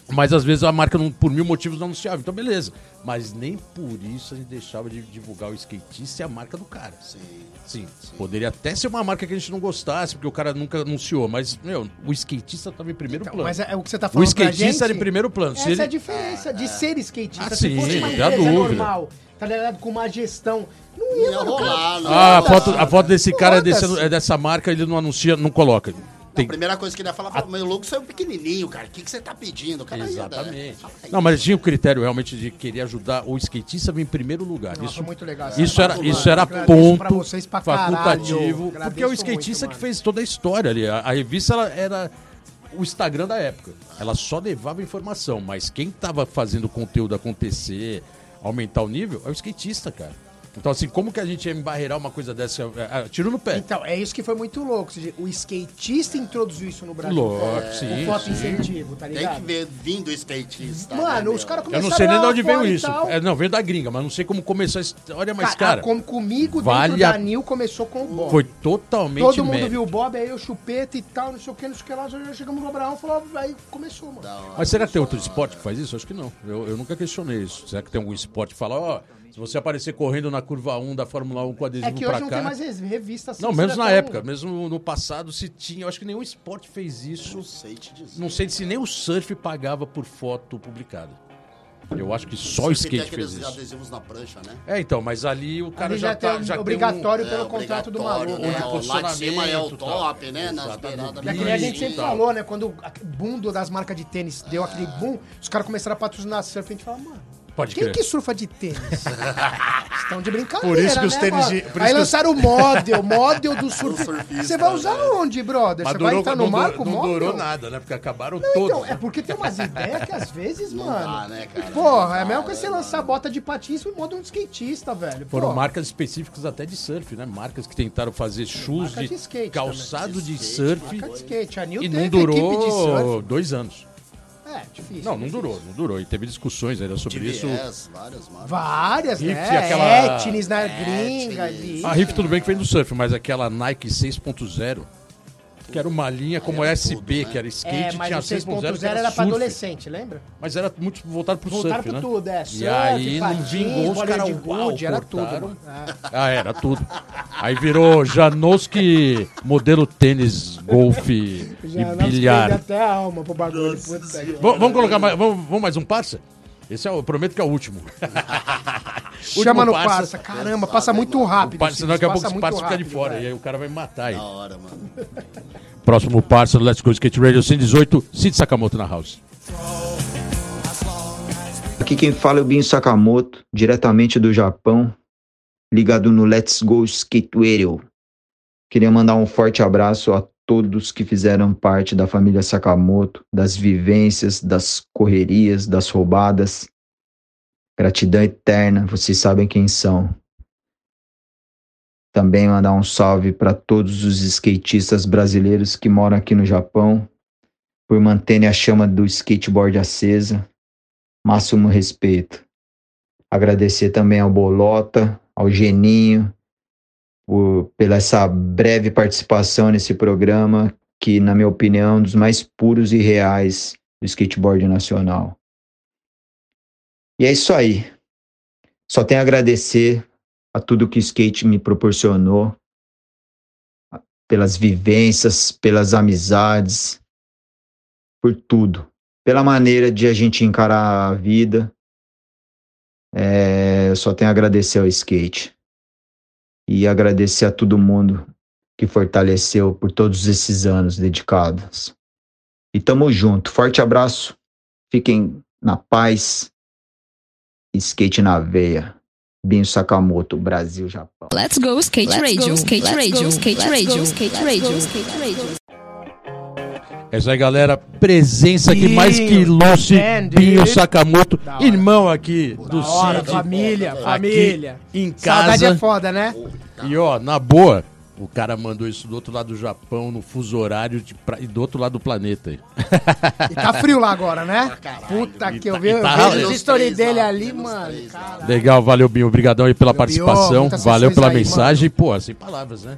Mas às vezes a marca, não, por mil motivos, não anunciava. Então, beleza. Mas nem por isso a gente deixava de divulgar o skatista e a marca do cara. Sim. Sim, poderia até ser uma marca que a gente não gostasse, porque o cara nunca anunciou. Mas, meu, o skatista tava em primeiro Então, plano. mas é, é o que você tá O falando pra skatista gente. era em primeiro plano. Essa ele- é a diferença de ser skatista. Ah, Se sim, fosse uma não empresa dúvida. normal, tá ligado? Com uma gestão. Não ia, Ia mano, cara. rolar, não Ah, a foto, a foto desse cara é, desse- é dessa marca, ele não anuncia, não coloca. Tem- A primeira coisa que ele ia falar, fala, meu logo saiu pequenininho, cara. O que, que você tá pedindo? O cara ia, né? Exatamente. Aí. Não, mas tinha o critério realmente de querer ajudar o skatista a vir em primeiro lugar. Nossa, isso muito legal. isso era, Mano, isso era agradeço pra ponto vocês pra caralho. facultativo. Agradeço Porque é o muito, skatista que mano. fez toda a história ali. A, a revista ela era o Instagram da época. Ela só levava informação, mas quem tava fazendo o conteúdo acontecer, aumentar o nível, é o skatista, cara. Então, assim, como que a gente ia embarreirar uma coisa dessa? É, é, Tiro no pé. Então, é isso que foi muito louco. ou seja, O skatista introduziu isso no Brasil. Lógico, o sim, foto sim. incentivo, tá Tem ligado? que ver vindo o skatista. Mano, né, os caras Eu começaram não sei nem de onde veio isso. É, não, veio da gringa, mas não sei como começou a história, mas, cara, como comigo vale dentro a- da Nil começou com o Bob. foi totalmente Todo mundo mérito. viu o Bob, aí eu chupeta e tal, não sei o que, não sei o que lá. Já chegamos no Abraão e falou, aí começou, mano. Mas será que tem outro esporte que faz isso? Acho que não. Eu, eu nunca questionei isso. Será que tem algum esporte que fala, ó, se você aparecer correndo na curva 1 da Fórmula 1 com adesivo É que pra hoje não cá. tem mais revista assim. Não, já na tá um- época, mesmo no passado se tinha. Eu acho que nenhum esporte fez isso. Não sei te dizer. Não sei se nem o surf pagava por foto publicada. Eu acho que só o skate fez isso. adesivos na prancha, né? É, então, mas ali o cara Ali já, já tá. tem já obrigatório tem um- pelo contrato do maluco. né? Onde Ó, Lá de cima é o tal. top, né? Nas Exatamente. beiradas. E aquele a gente sempre falou, né? Quando o boom das marcas de tênis deu aquele boom, os caras começaram a patrocinar surf, a gente fala, mano. Pode Quem crer. que surfa de tênis? Estão de brincadeira. Por isso que os né, tênis de- por Aí isso que lançaram o model, model do surf. surfista, Você vai usar né? onde, brother? Mas Você vai durou, entrar no não, marco não model? durou nada, né? Porque acabaram todos. Então, é porque tem umas ideias que às vezes, Não mano. dá, né, cara? Porra, é a Não mesma dá, coisa você né, lançar bota de patins e modo um skatista, velho. Foram Pô, marcas específicas até de surf, né? Marcas que tentaram fazer shoes Marca de, de skate calçado também. de De surf marca de skate. A New e teve não equipe de durou surf. dois anos. É, difícil. Não, não difícil. durou, não durou. E teve discussões ainda sobre isso. TVS, várias marcas. Várias, né? aquela- Etnis na gringa. Etnis. A Riff tudo bem que vem do surf, mas aquela Nike 6.0 Que era uma linha como era SB, tudo, né? que era skate, É, mas tinha o 6.0 que era, pra surf. adolescente, lembra? Mas era muito voltado pro Voltaram surf, pro né? tudo, é. E Surf, aí não vingou, os caras era cortaram. tudo. mano. É. Ah, era tudo. Aí virou Janowski modelo tênis, golfe e bilhar. até a alma pro bagulho. Vamos, vamos colocar mais, vamos, vamos mais um parça? Esse é, o- eu prometo que é o último. Chama Último no parça. parça. Caramba, passa muito rápido. O parça, senão daqui a pouco passa esse muito parça fica de fora. velho. E aí o cara vai me matar aí. Da hora, mano. Próximo parça do Let's Go Skate Radio 118, Cid Sakamoto na house. Aqui quem fala é o Binho Sakamoto, diretamente do Japão, ligado no Let's Go Skate Radio. Queria mandar um forte abraço a todos que fizeram parte da família Sakamoto, das vivências, das correrias, das roubadas. Gratidão eterna, vocês sabem quem são. Também mandar um salve para todos os skatistas brasileiros que moram aqui no Japão, por manterem a chama do skateboard acesa máximo respeito. Agradecer também ao Bolota, ao Geninho, por, pela essa breve participação nesse programa, que, na minha opinião, é um dos mais puros e reais do skateboard nacional. E é isso aí. Só tenho a agradecer a tudo que o skate me proporcionou, pelas vivências, pelas amizades, por tudo pela maneira de a gente encarar a vida. É, só tenho a agradecer ao skate. E agradecer a todo mundo que fortaleceu por todos esses anos dedicados. E tamo junto. Forte abraço. Fiquem na paz. Skate na veia. Binho Sakamoto, Brasil, Japão. Let's go skate radio, skate radio, skate radio, skate radio, skate radio. É isso aí, galera. Presença aqui Binho, mais que. Andy. Binho Sakamoto, irmão aqui do hora, Cid. família, Aqui família. em Saudade é casa. foda, né? E ó, na boa, o cara mandou isso do outro lado do Japão, no fuso horário de pra- e do outro lado do planeta. aí. E tá frio lá agora, né? Puta E que tá- eu vi, eu tá- vejo os stories dele lá, ali, mano. Legal, valeu, Binho. Obrigadão aí pela Valeu, participação. Muitas Valeu pela aí, mensagem. Pô, sem palavras, né?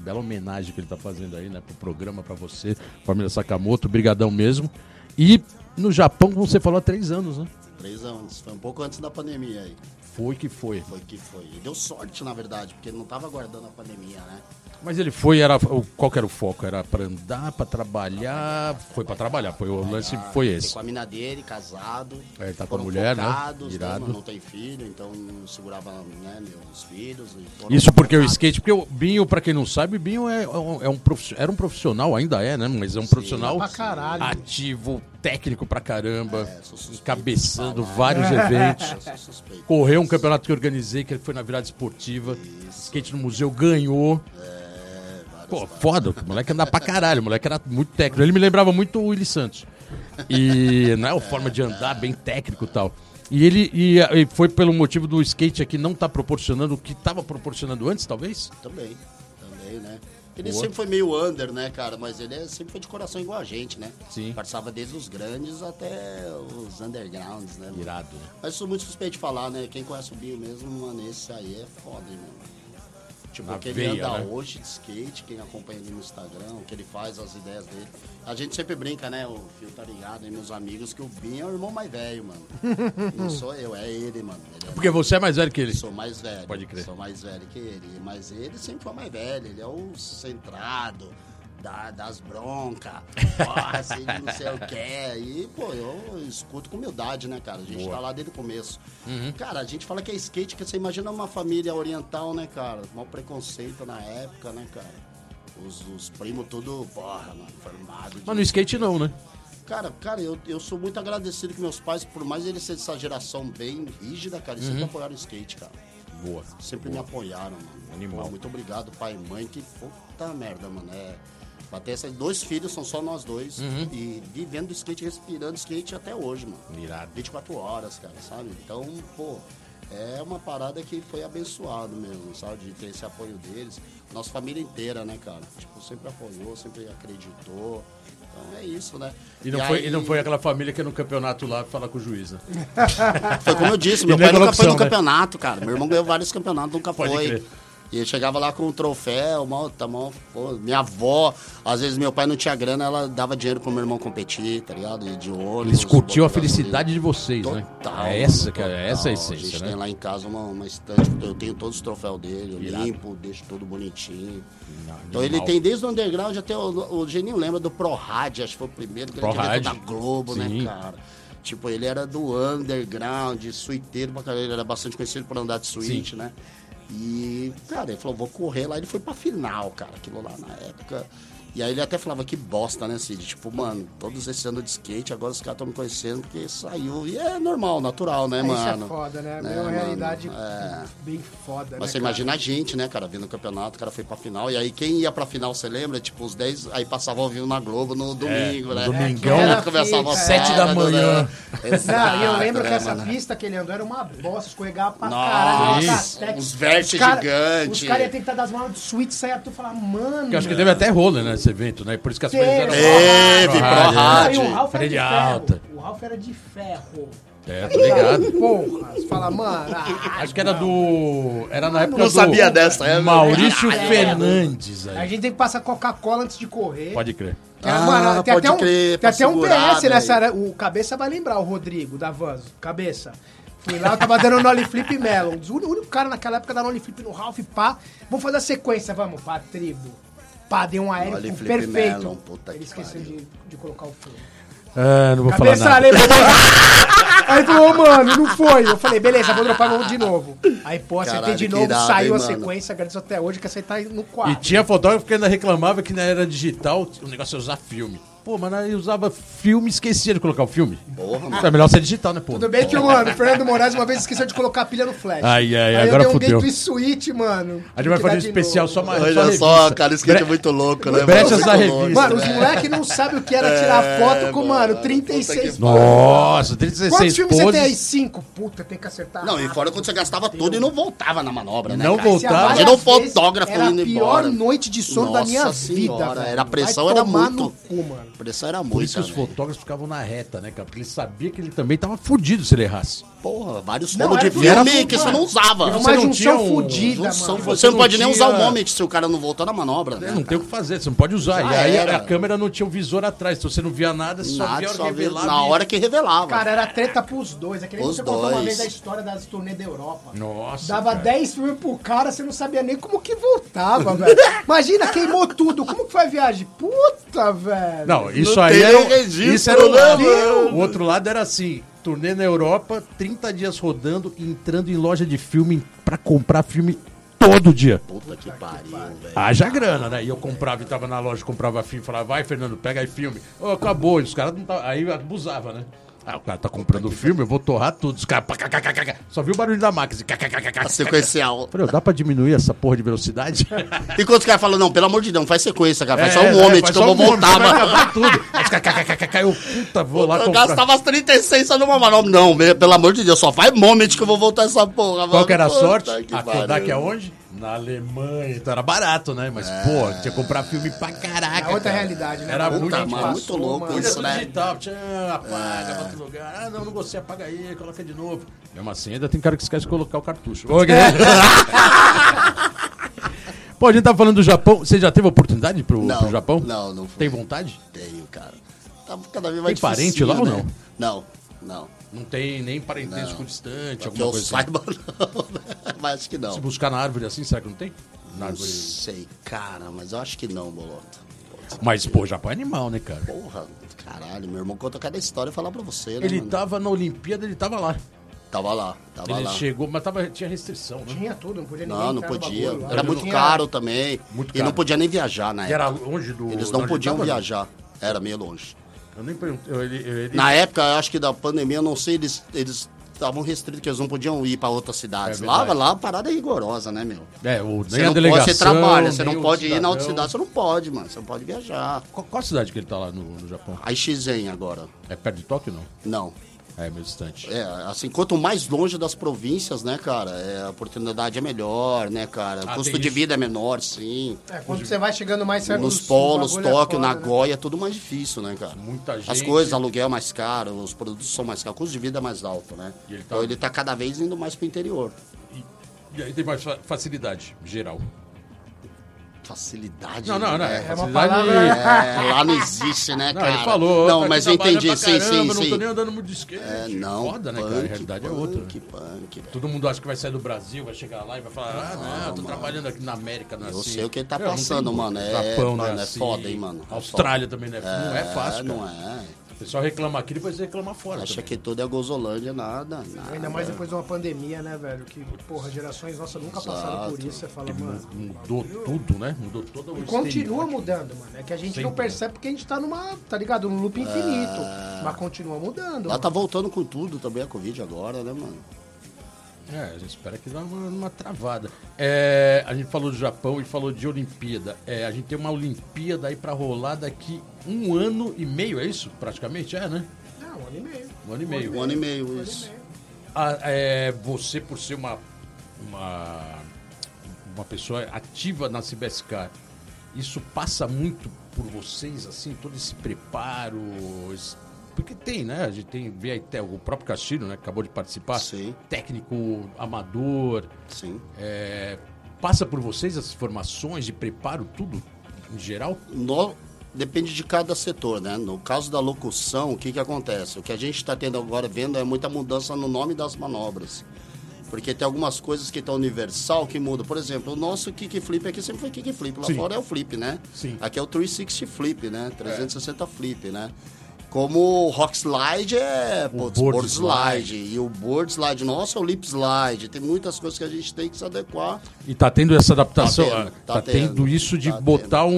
Bela homenagem que ele tá fazendo aí, né? Pro programa, pra você, família Sakamoto. Brigadão mesmo. E no Japão, como você falou, há três anos, né? Três anos. Foi um pouco antes da pandemia aí. Foi que foi. Foi que foi. E deu sorte, na verdade, porque ele não tava aguardando a pandemia, né? Mas ele foi, era. Qual que era o foco? Era pra andar, pra trabalhar? Foi pra trabalhar, foi o lance foi esse. com a mina dele, casado. É, ele tá com a mulher, né? focados, Irado. mano? Não tem filho, então segurava né, meus filhos. Isso porque o skate, porque o Binho, pra quem não sabe, o Binho é, é um profiss- era um profissional, ainda é, né? Mas é um profissional pra caralho. ativo, técnico pra caramba, É, suspeito falar. vários eventos. Correu um campeonato que organizei, que foi na virada esportiva. Skate no museu ganhou. Pô, foda, o moleque andava pra caralho, o moleque era muito técnico. Ele me lembrava muito o Willy Santos. E não é a forma de andar bem técnico e tal. E ele e, e foi pelo motivo do skate aqui não tá proporcionando o que tava proporcionando antes, talvez? Também, também, né? Ele Boa. sempre foi meio under, né, cara? Mas ele é- sempre foi de coração igual a gente, né? Sim. Participava desde os grandes até os undergrounds, né? Irado, né? Mas sou muito suspeito de falar, né? Quem conhece o Binho mesmo, mano, esse aí é foda, hein, mano. Tipo, Na que veia, ele anda né? hoje de skate, quem acompanha ele no Instagram, o que ele faz, as ideias dele. A gente sempre brinca, né? O Fio tá ligado, e meus amigos, que o Binho é o irmão mais velho, mano. Não sou eu, é ele, mano. Ele é Porque você é mais velho que ele. Sou mais velho. Pode crer. Sou mais velho que ele. Mas ele sempre foi mais velho. Ele é o centrado. Da- das broncas, assim, não sei o que. E, pô, eu escuto com humildade, né, cara? A gente tá lá desde o começo. Uhum. Cara, a gente fala que é skate, que você imagina uma família oriental, né, cara? Mal preconceito na época, né, cara? Os, os primos tudo, porra, mano, formado. de- Mas no skate não, né? Cara, cara, eu, eu sou muito agradecido que meus pais, por mais eles serem dessa geração bem rígida, cara, eles sempre apoiaram o skate, cara. Boa. Sempre me apoiaram, mano. Animal. Pô, muito obrigado, pai e mãe, que puta merda, mano. É, esses dois filhos, são só nós dois. E vivendo skate, respirando skate até hoje, mano. Irado. 24 horas, cara, sabe? Então, pô, é uma parada que foi abençoado mesmo, sabe? De ter esse apoio deles. Nossa família inteira, né, cara? Tipo, sempre apoiou, sempre acreditou. Então é isso, né? E não, aí- foi, e não foi aquela família que é no campeonato lá fala com o juiz, né? Foi como eu disse, E meu pai nunca foi corrupção, no né? campeonato, cara. Meu irmão ganhou vários campeonatos, nunca Pode foi. crer. E eu chegava lá com um troféu, mal, tá mal, pô, minha avó, às vezes meu pai não tinha grana, ela dava dinheiro pro meu irmão competir, tá ligado? De, de ônibus. Eles curtiam a felicidade de vocês, né? Total, É essa, que é, essa é a A gente essência, tem né? lá em casa uma, uma estante, eu tenho todos os troféus dele, eu Irado. limpo, deixo tudo bonitinho. Animal. Então ele tem desde o underground até o, o Geninho lembra do ProRad, acho que foi o primeiro grande evento da Globo, sim. né, cara? Tipo, ele era do underground, suiteiro pra caralho, ele era bastante conhecido por andar de suíte, né? E, cara, ele falou, vou correr lá, ele foi pra final, cara, aquilo lá na época. E aí ele até falava que bosta, né, Cid? Tipo, mano, todos esses anos de skate, agora os caras estão me conhecendo porque saiu. E é normal, natural, né, Isso mano? é foda, né? Né, É uma mano? realidade É. bem foda, Mas né, você cara? imagina a gente, né, cara, vindo no campeonato, o cara foi pra final. E aí quem ia pra final, você lembra? Tipo, os 10, aí passava ao vivo na Globo no domingo, né? É, domingão, Aí era começava fita, sete da sábado, manhã. Né? Não, e eu Exato, lembro que né, essa mano? pista que ele andou era uma bosta, escorregava pra caralho. Nossa, uns vértices Os cara- gigantes. Os caras iam tentar dar as mãos de suíte, saia tu falar, mano. Eu acho que teve até roller né, evento, né? Por isso que as coisas eram. Teve, pro rádio, rádio. o Ralph era de alta. O Ralph era de ferro. É, tô ligado. Porra, você fala, mano. ah, Acho que era do. Era na época Não do. sabia dessa, é, Maurício. Fernandes A aí. gente tem que passar Coca-Cola antes de correr. Pode crer. Ah, mano, tem pode até um, crer, tem pra até um PS nessa área. O Cabeça vai lembrar, o Rodrigo, da Vans. Cabeça. Fui lá, eu tava dando Nolly Flip Melon. O único cara naquela época da Nolly Flip no Ralph, pá. Vamos fazer a sequência, vamos, pá, tribo. Pá, deu um aéreo Flip perfeito. Puta Ele que esqueceu de, de colocar o filme. Ah, não vou falar Cabeça, nada. lembrou. Aí falou, mano, não foi. Eu falei, beleza, vou dropar um de novo. Aí, pô, acertei Caralho, de novo, irado, saiu hein, a sequência, agradeço até hoje que acertar no E quadro. tinha fotógrafo que ainda reclamava que na era digital o negócio é usar filme. Pô, mas aí usava filme e esquecia de colocar o filme. Porra, mano. É melhor ser digital, né, pô? Tudo bem que, mano, o Fernando Moraes uma vez esqueceu de colocar a pilha no flash. Ai, ai, Aí agora eu dei um fudeu. Gateway Suite, mano. A gente vai que fazer um especial novo. só mais. Olha só cara, o skate é muito louco, né? Brechas mano? da revista. Mano, os moleques não sabem o que era tirar É, foto com, mano, mano, 36 puta Nossa, Quantos 36 filmes você tem aí? Cinco. Puta, tem que acertar. Não, e fora quando você gastava tudo e não voltava na manobra, né? Não voltava. Um vezes, fotógrafo era indo a pior embora. noite de sono da minha vida, era- a pressão era muito. cu, mano. Pressão era Por isso que os velho. fotógrafos ficavam na reta, né, cara? Porque ele sabia que ele também tava fudido se ele errasse. Porra, vários Não, rolos de filme era que você não usava. É Você uma não junção tinha um- fodida, Junção, mano. você não não pode nem tinha- usar o moment se o cara não voltou na manobra, né? É, não tem o cara? que fazer, você não pode usar. Já e aí era. a câmera não tinha o visor atrás, então você não via nada, você só Nada, via a hora só revelava. na hora que revelava. Cara, era treta pros dois. É que nem Os você contou uma dois. vez a história das turnês da Europa. Nossa. Dava cara. 10 filmes pro cara, você não sabia nem como que voltava, velho. Imagina, queimou tudo. Como que foi a viagem? Puta, velho. Não, isso Não aí era. o- registro, Isso era o né? O outro lado era assim: turnê na Europa, 30 dias rodando e entrando em loja de filme pra comprar filme todo dia. Puta que pariu, velho. Haja grana, né? E eu comprava, entrava na loja, comprava filme, falava, vai, Fernando, pega aí filme. Ô, acabou. E os caras não tavam- Aí abusava, né? Ah, o cara tá comprando o filme, eu vou torrar tudo. Os caras. Só viu o barulho da máquina. assim, A sequencial. Falei, dá pra diminuir essa porra de velocidade? Enquanto os caras falam, não, pelo amor de Deus, não faz sequência, cara. Faz É, só um é, moment faz que eu vou um voltar, vai mano. acabar tudo. Eu, puta, vou lá Eu gastava as 36 só numa manobra. Não, pelo amor de Deus, só faz moment que eu vou voltar essa porra, Qual que era a sorte? que A pariu. Na Alemanha. Então era barato, né? Mas, pô, tinha que comprar filme pra caraca. É outra cara. realidade, né? Era Puta, muito, muito louco mano. É isso, né? digital, tchan, apaga, pra outro lugar. Ah, não, não gostei, apaga aí, coloca de novo. Mesmo assim, ainda tem cara que esquece de colocar o cartucho. Ô, Guilherme. Pô, a gente tava falando do Japão. Você já teve oportunidade pro, Não, pro Japão? não, não fui. Tem vontade? Tenho, cara. Tá cada vez mais Tem parente dificinho, lá ou né? Não, não. Não tem nem parentesco distante, Que alguma eu coisa assim. saiba, não. né? Mas acho que não. Se buscar na árvore assim, será que não tem? Na Não árvore. sei, cara, mas eu acho que não, Bolota. Mas, pô, Japão é animal, né, cara? Porra, caralho, meu irmão conta cada história e falar pra você, né? Ele mano? tava na Olimpíada, ele tava lá. Tava lá, tava Ele lá. chegou, mas tava, tinha restrição, né? Tinha tudo, não podia ninguém Não, não podia. bagulho. Era muito caro também. Muito E não caro. podia nem viajar na Que era época. longe do. Eles não podiam né? viajar. Era meio longe. Eu nem perguntei. eu- Ele, ele, Na época, eu acho que da pandemia, eu não sei, eles eles estavam restritos, que eles não podiam ir pra outras cidades. É lá, lá a parada é rigorosa, né, meu? É, o, Você a não pode, você trabalha, você não pode ir na cidadão. outra cidade, você não pode, mano. Você não pode viajar. Qual, qual cidade que ele tá lá no, no Japão? Aí Shizen agora. É perto de Tóquio, não? Não. É meio distante. É, assim, quanto mais longe das províncias, né, cara, é, a oportunidade é melhor, né, cara? Ah, o custo tem de isso. vida é menor, sim. É, quando você vai chegando mais certo Nos dos- polos, o bagulho é Tóquio, foda, né? Nagoya, é tudo mais difícil, né, cara? Muita As gente. coisas, aluguel é mais caro, os produtos são mais caros, o custo de vida é mais alto, né? E ele tá- Então ele tá cada vez indo mais pro interior. E aí tem mais fa- facilidade geral. Facilidade. Não, não, não. né? É, É uma palavra- É, lá não existe, né, Não, cara? ele falou. Não, mas eu entendi, pra sim, sim, caramba, Não tô sim. nem andando muito de skate. É, não. Foda, né, cara? A realidade é outra. Punk, punk. Todo mundo acha que vai sair do Brasil, vai chegar lá e vai falar: Ah, não, eu tô trabalhando aqui na América, não é Eu assim. sei o que ele tá não passando, mano. É- Japão, não é, mano, é assim. foda, hein, mano. É Austrália também não é, não é fácil. não é. Pessoal reclama aqui, depois reclama fora. Acha também. que tudo é gozolândia, nada. nada. Ainda mais depois de uma pandemia, né, velho? Que, porra, gerações nossas nunca passaram por Exato. isso. Você fala, mano. Mudou tudo, né? Mudou todo o E continua mudando, mano. É que a gente não Sempre. percebe porque a gente tá numa, tá ligado? Num loop infinito. Mas continua mudando. Lá mano. tá voltando com tudo também a Covid agora, né, mano? É, a gente espera que dá uma, uma travada. É, a gente falou do Japão e falou de Olimpíada. É, a gente tem uma Olimpíada aí pra rolar daqui um ano e meio, é isso? Praticamente, é, né? Não, um ano e meio. Um ano e meio. Um ano e meio, isso. Ah, é, você, por ser uma, uma, uma pessoa ativa na CBSK, isso passa muito por vocês, assim, todo esse preparo? esse- Porque tem, né? A gente tem, vê até o próprio Castilho, né? Que acabou de participar. Sim. Técnico, amador. Sim. é, passa por vocês essas formações de preparo, tudo, em geral? No- depende de cada setor, né? No caso da locução, o que que acontece? O que a gente está tendo agora vendo é muita mudança no nome das manobras. Porque tem algumas coisas que estão universal que mudam. Por exemplo, o nosso kickflip aqui sempre foi kickflip. Lá Sim. fora é o flip, né? Sim. Aqui é o 360 flip, né? 360 flip, né? Como o rock slide é putz, board board, slide. slide. E o board slide nosso é o lip slide. Tem muitas coisas que a gente tem que se adequar. E tá tendo essa adaptação, Tá tendo, tá tá, tendo, tendo, isso de tá botar um,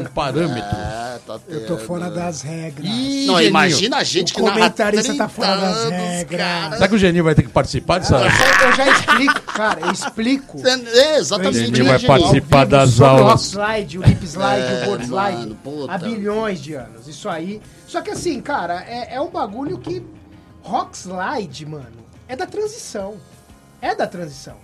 um parâmetro. É, tá Eu tô tendo. fora das regras. Ih, Não, Geninho, imagina a gente O que narra comentarista tá 30 fora das regras. cara. Será que o Geninho vai ter que participar dessa... Eu já explico, cara, eu explico. É, exatamente. Ele vai gente? participar das aulas. O rock slide, o lip slide, É, o board slide. mano, puta. há bilhões de anos. Isso aí. Só que assim, cara, é, é um bagulho que. Rock slide, mano, é da transição. É da transição.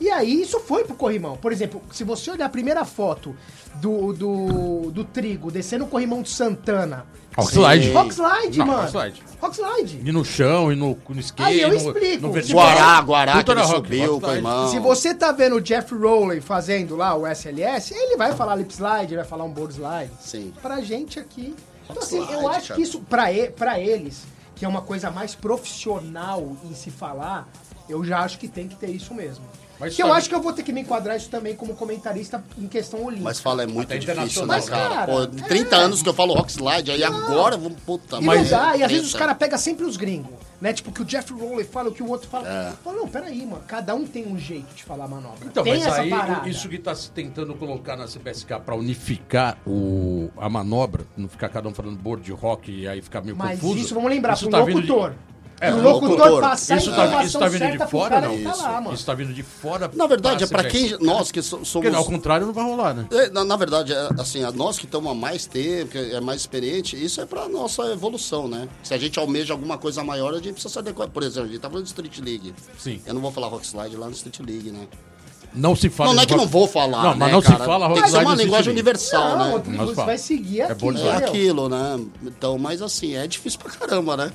E aí, isso foi pro corrimão. Por exemplo, se você olhar a primeira foto do, do, do Trigo descendo o corrimão de Santana. Rock slide. Rock slide, Não, mano. rock slide. Rock slide. E no chão, e no, no skate, Aí eu no, explico. no vertical. Guará, Guará, que ele rock, subiu rock com a irmão. Se você tá vendo o Jeff Rowley fazendo lá o SLS, ele vai falar lip slide, vai falar um board slide. Sim. Pra gente aqui. Então, assim, eu slide, acho cara. que isso, pra, e, pra eles, que é uma coisa mais profissional em se falar, eu já acho que tem que ter isso mesmo. Mas que eu sabe- acho que eu vou ter que me enquadrar isso também como comentarista em questão olímpica. Mas fala, é muito Até difícil, né, Mas, cara? cara, Pô, 30 é. anos que eu falo rock slide, aí agora vamos, puta, E Mas- não dá, e às vezes os caras pegam sempre os gringos, né? Tipo, que o Jeff Rowley fala, o que o outro fala. É. Fala, não, peraí, mano, cada um tem um jeito de falar a manobra. Então, tem mas essa aí, parada. isso que tá se tentando colocar na CBSK pra unificar o, a manobra, não ficar cada um falando board rock e aí ficar meio Mas confuso. isso, vamos lembrar, isso pro tá vindo de- locutor. É, o locutor, locutor. passar Isso a tá, informação isso tá vindo certa de fora, cara não? que tá lá, mano. Isso tá vindo de fora. Na verdade, é pra CBSK. quem. Nós que so- Porque somos. ao contrário não vai rolar, né? É, Na, na verdade, é, assim, a nós que estamos há mais tempo, que é mais experiente, isso é para nossa evolução, né? Se a gente almeja alguma coisa maior, a gente precisa se adequar. Por exemplo, a gente tá falando de Street League. Sim. Eu não vou falar rock slide lá no Street League, né? Não se fala. não, não é que não vou falar. Não, mas né, não se cara? fala Tem rock que ser uma linguagem universal, Não, né? Fala. vai seguir aqui, board É slide. entendeu? aquilo, né? Então, mas assim, é difícil pra caramba, né?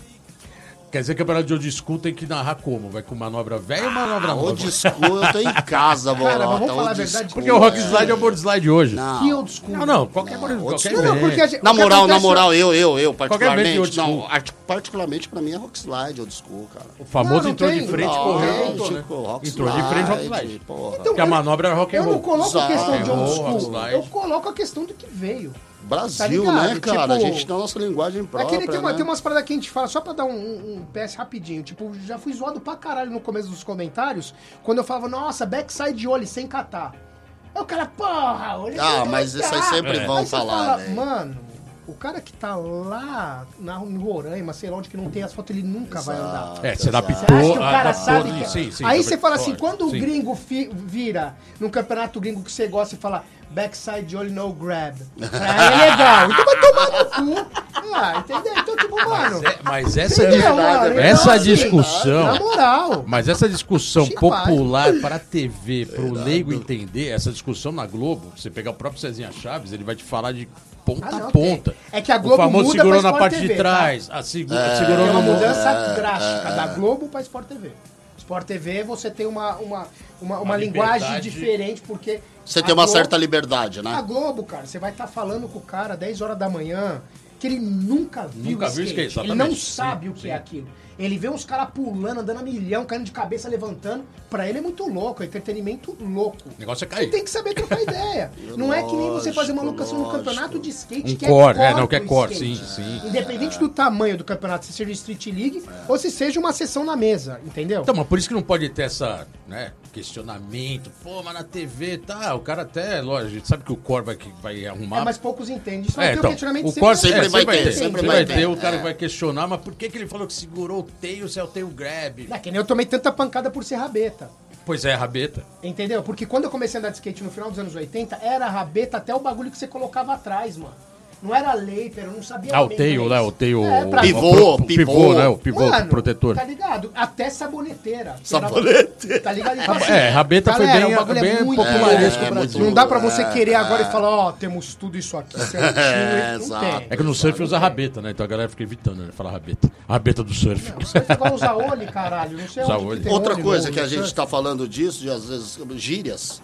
Quer dizer que o campeonato de old school tem que narrar como? Vai com manobra velha ou manobra nova? Old school, eu tô em casa, Cara, mas bolota. vamos falar a verdade, school, Porque o rock é. slide é o board slide hoje. Não. Que old school. Não, não, qualquer board, old qualquer. Não, porque a gente, Na moral, na acontece- moral, eu, eu, eu, particularmente. old Não, particularmente pra mim é rock slide, old school, cara. O famoso Não, não entrou tem. de frente, correu, é, voltou, né? tipo, rock Entrou de frente, rock slide, slide. porra. Porque a manobra era rock and Eu não roll. coloco a questão de old school. Slide. Eu coloco a questão do que veio. Brasil, Tá né, cara? Tipo, a gente tem a nossa linguagem É própria, que ele tem, uma- né? tem umas paradas que a gente fala, só pra dar um, um, um PS rapidinho. Tipo, já fui zoado pra caralho no começo dos comentários, quando eu falava, nossa, backside olho sem catar. Aí o cara, porra, olho Ah, mas isso aí sempre É. vão Aí você falar, fala, né? Mano, o cara que tá lá na, em Roraima, sei lá onde que não tem asfalto, ele nunca vai andar. É, se adaptou. Você acha que o cara adaptou, sabe que... Sim, sim, Aí você fala assim, quando o sim. gringo fi- vira num campeonato gringo que você gosta e fala backside only no grab. Pra ele é legal. Então vai tomar no cu. Ah, entendeu? Então, tipo, mano... É, Mas essa, Entendeu, mano? Então, essa assim, discussão. Na moral. Mas essa discussão popular para a TV, para o leigo entender, essa discussão na Globo, você pegar o próprio Cezinha Chaves, ele vai te falar de ponta Ah, não, a ponta. É que a Globo o famoso muda segurou pra na parte TV, de trás, a segu- segurou Tem uma no mudança drástica da Globo pra Sport TV. Sport TV você tem uma, uma, uma, uma liberdade. linguagem diferente, porque. Você a tem uma Globo- certa liberdade, A né? Globo, cara, você vai estar falando com o cara 10 horas da manhã, que ele nunca viu Nunca viu skate. skate, Ele não sabe Sim, o que sim. é aquilo. Ele vê uns caras pulando, andando a milhão, caindo de cabeça, levantando. Pra ele é muito louco, é entretenimento louco. O negócio é Você cair. tem que saber trocar ideia. Não é que nem você fazer uma Lógico, locação no lógico. campeonato de skate, Um que core, é é, não, que é core, skate. sim, sim. Independente do tamanho do campeonato, se seja Street League ou se seja uma sessão na mesa, entendeu? Então, mas por isso que não pode ter essa, né, questionamento. Pô, mas na TV, tá, o cara até, lógico, a gente sabe que o core vai, que vai arrumar. é, mas poucos entendem. Isso É, então, questionamento o core sempre sempre, vai ter, sempre sempre vai ter, ter o cara é. vai questionar, mas por que, que ele falou que segurou o tail se é o tail grab? É que nem eu tomei tanta pancada por ser rabeta. Pois é, rabeta. Entendeu? Porque quando eu comecei a andar de skate no final dos anos 80, era rabeta até o bagulho que você colocava atrás, mano. Não era laser, eu não sabia Ah, o bem tail, inglês. né, o tail... É, pra- o- Pivô, o pro- pivô. pivô, né, o pivô Mano, protetor. Tá ligado? Até saboneteira. Saboneteira. Tá ligado? Então, assim, É, rabeta foi galera, bem- o bagulho bem muito popularesco louco. no Brasil. Não dá pra você É, querer agora é. e falar, ó, temos tudo isso aqui certinho. É, não exato. tem. É que no surf usa rabeta, né? Então a galera fica evitando, né? Falar rabeta. Rabeta do surf. Você foi igual usar olho, caralho. Não sei tem Outra coisa que a gente surf. tá falando disso, de às vezes gírias.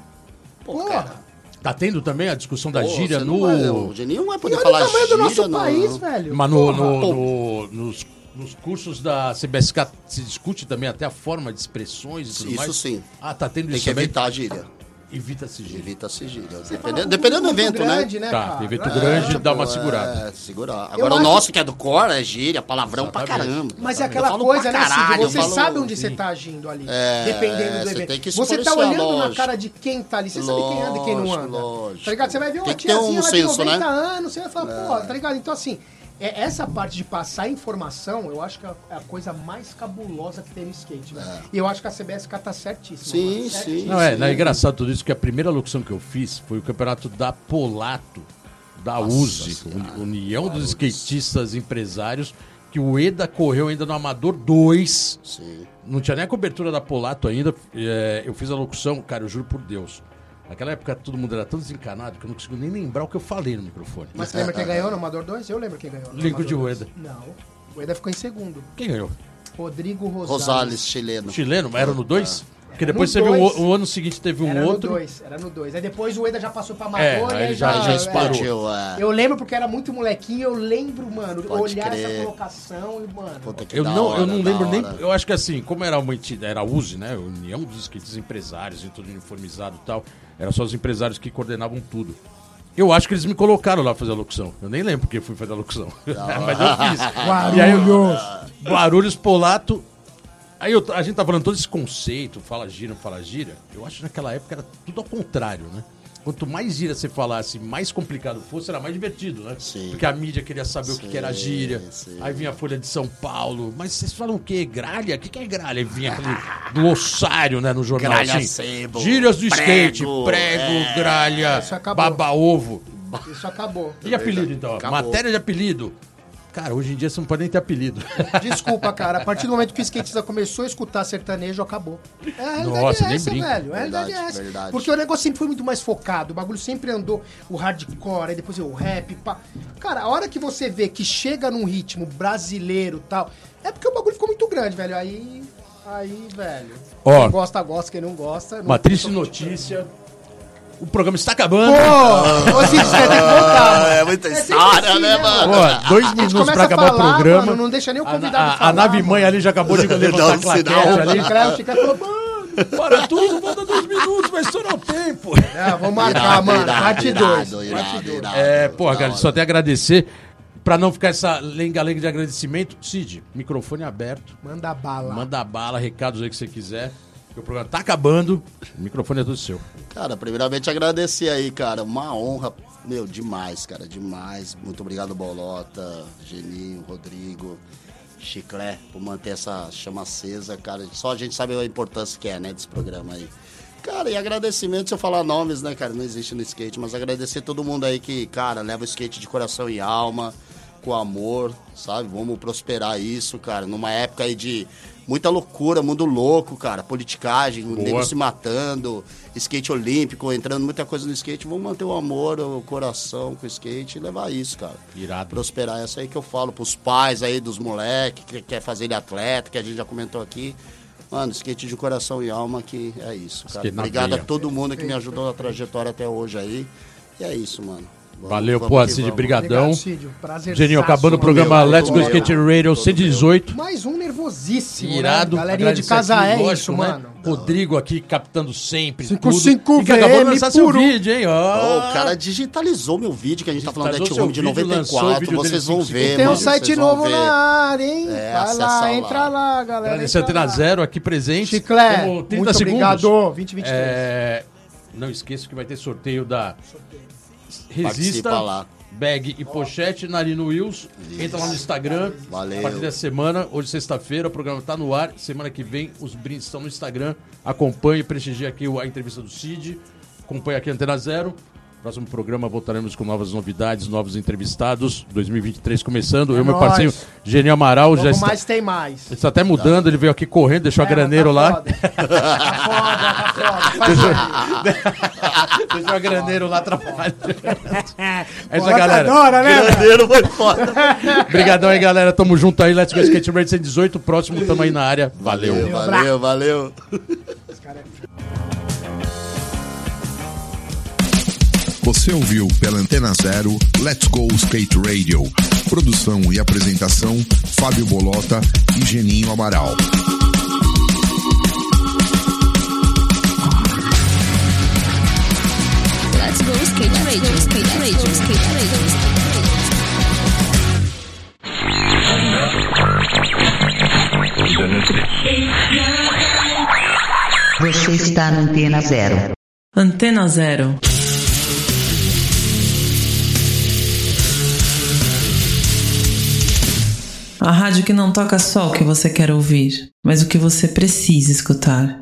Pô, Porra. cara. Tá tendo também a discussão da pô, gíria no... não vai- o Geninho não vai E poder olha falar o tamanho do gíria, nosso não. país, velho. Mas no, no- no- nos, nos cursos da CBSK se discute também até a forma de expressões e tudo Isso mais? sim. Ah, tá tendo Tem isso que também? evitar a gíria. Evita-se gíria. Evita-se gíria. Fala Dependendo, com dependendo do evento, grande, né? Tá, cara? evento É, grande tipo, dá uma segurada. É, segurar. Agora o acho- nosso, que é do core, é gíria, palavrão pra Exatamente. caramba. Mas é Eu aquela coisa, pra né, caralho, eu Você falo- sabe onde sim. você tá agindo ali. É, dependendo do você evento. tem que se você tá olhando na lógico. cara de quem tá ali. Você sabe quem anda e quem não Lógico, anda. lógico. Tá ligado? Você vai ver uma ter um tiazinha lá de senso, 90 né? anos, você vai falar, pô, tá ligado? Então, assim, é, essa parte de passar informação, eu acho que é a coisa mais cabulosa que tem no skate, velho. E eu acho que a CBSK tá certíssima. Sim, mano, sim. certíssima. Não, é, não, é engraçado tudo isso, que a primeira locução que eu fiz foi o campeonato da Polato, da USE, Senhora. União dos Skatistas Empresários, que o EDA correu ainda no Amador 2. Sim. Não tinha nem a cobertura da Polato ainda. é, eu fiz a locução, cara, eu juro por Deus. Naquela época todo mundo era tão desencanado que eu não consigo nem lembrar o que eu falei no microfone. Mas você lembra quem ganhou no Amador 2? Eu lembro quem ganhou. Lincoln de Ueda. 2. Não. O Eda ficou em segundo. Quem ganhou? Rodrigo Rosales. Rosales, chileno. Chileno? Era no 2? Porque Era depois teve um, dois. o- o ano seguinte teve um Era outro. no 2, era no 2. Aí depois o Eda já passou pra É, Amador e aí já- já, já é, disparou. Explodiu, é. Eu lembro porque era muito molequinho, eu lembro, mano, Pode olhar crer. essa colocação e, mano. Puta que Eu não, hora, eu não lembro nem. hora. Eu acho que assim, como era uma entidade, era a USE, né? União dos Skates Empresários e tudo uniformizado e tal. Eram só os empresários que coordenavam tudo. Eu acho que eles me colocaram lá pra fazer a locução. Eu nem lembro porque eu fui fazer a locução. Mas eu fiz. E aí, eu- Guarulhos Polato. Aí eu- a gente tá falando todo esse conceito, fala gira, não fala gira. Eu acho que naquela época era tudo ao contrário, né? Quanto mais gira você falasse, mais complicado fosse, era mais divertido, né? Sim. Porque a mídia queria saber o que, era Sim, gíria. sim. Aí vinha a Folha de São Paulo. Mas vocês falam o quê? Gralha? O que, que é gralha? Aí vinha aquele glossário, né, no jornal. Gralha assim, sebo, Gírias do prego, skate, prego, é. gralha, Isso acabou. baba-ovo. Isso acabou. E apelido, então? Acabou. Matéria de apelido. Cara, hoje em dia você não pode nem ter apelido. Desculpa, cara. A partir do momento que o skatista começou a escutar sertanejo, acabou. É, a realidade Nossa, é nem essa, brinca. velho. A realidade Verdade, é essa. verdade. Porque o negócio sempre foi muito mais focado. O bagulho sempre andou o hardcore, aí depois o rap, pá. Cara, a hora que você vê que chega num ritmo brasileiro e tal, é porque o bagulho ficou muito grande, velho. Aí. Aí, velho. Ó. quem gosta, gosta. Quem não gosta. Não Uma triste não- notícia. O programa está acabando. Pô, ô, Cid, você ter que voltar, mano. É muita É história, assim, né, né, mano? Pô, dois minutos pra a acabar falar, o programa. mano, não deixa nem o A- convidado a, a falar, nave mãe mano. ali já acabou de levantar a um claquete sinal. ali. O Chiclete fica falando, mano. Para tudo, volta dois minutos, vai estourar o tempo. É, vamos marcar, Irado, mano. irado, Parte irado, 2. irado, Parte 2. irado. É, porra, cara, só até agradecer. Pra não ficar essa lenga-lenga de agradecimento, Cid, microfone aberto. Manda bala. Manda bala, recados aí que você quiser. Que O programa tá acabando. O microfone é todo seu. Cara, primeiramente agradecer aí, cara. Uma honra, meu, demais, cara, demais. Muito obrigado, Bolota, Geninho, Rodrigo, Chiclé, por manter essa chama acesa, cara. Só a gente sabe a importância que é, né, desse programa aí. Cara, e agradecimento, se eu falar nomes, né, cara, não existe no skate, mas agradecer todo mundo aí que, cara, leva o skate de coração e alma, com amor, sabe? Vamos prosperar isso, cara, numa época aí de muita loucura, mundo louco, cara, politicagem, o nego se matando, skate olímpico, entrando muita coisa no skate. Vamos manter o amor, o coração com o skate e levar isso, cara. Irado. Prosperar, essa aí que eu falo pros pais aí dos moleques que quer fazer ele atleta, que a gente já comentou aqui. Mano, skate de coração e alma que é isso, cara. Obrigado a todo mundo que me ajudou na trajetória até hoje aí. E é isso, mano. Vamos- Valeu, vamos pô, Cid, brigadão. Obrigado. Geninho, acabando o programa valeu, Let's Go. Skate Radio 118. Mais um nervosíssimo, Irado. né? Galerinha de casa aqui, é lógico, isso, né? mano. Rodrigo aqui captando sempre. 55 tudo. E que acabou de VM lançar seu vídeo, hein? Ó, Ó, o cara digitalizou meu vídeo, que a gente tá falando da Home de seu vídeo, lançou o 94. vídeo dele Vocês vão ver, Tem um mano, site novo na área, hein? É, Vai lá, lá. entra lá, galera. Agradecer a entra Antena. Zero aqui presente. Chiclé, Temos 30 muito segundos. obrigado. 2023. É, não esqueça que vai ter sorteio da Resista, Participa lá. Bag e Pochete, Narino Wills. Entra lá no Instagram. Valeu. A partir da semana, hoje sexta-feira, o programa tá no ar. Semana que vem, os brindes estão no Instagram. Acompanhe, prestigie aqui a entrevista do Cid. Acompanhe aqui a Antena Zero. Próximo programa voltaremos com novas novidades, novos entrevistados. 2023 começando. Eu, meu parceiro Genio Amaral, já Logo está, mais tem mais. está até mudando. Ele veio aqui correndo, deixou a É, mas graneiro tá lá. foda. Tá foda, tá foda. Deixou a graneiro lá atrapalhando. É isso aí, galera. Adora, né? velho? Janeiro foi foda. Obrigadão aí, galera. Tamo junto aí. Let's Go Skate Radio 118. Próximo, tamo aí na área. Valeu. Valeu, valeu. Você ouviu pela Antena Zero Let's Go Skate Radio. Produção e apresentação: Fábio Bolota e Geninho Amaral. Let's go skate radio, skate radio, skate radio, skate radio. Você está na Antena Zero. Antena Zero. A rádio que não toca só o que você quer ouvir, mas o que você precisa escutar.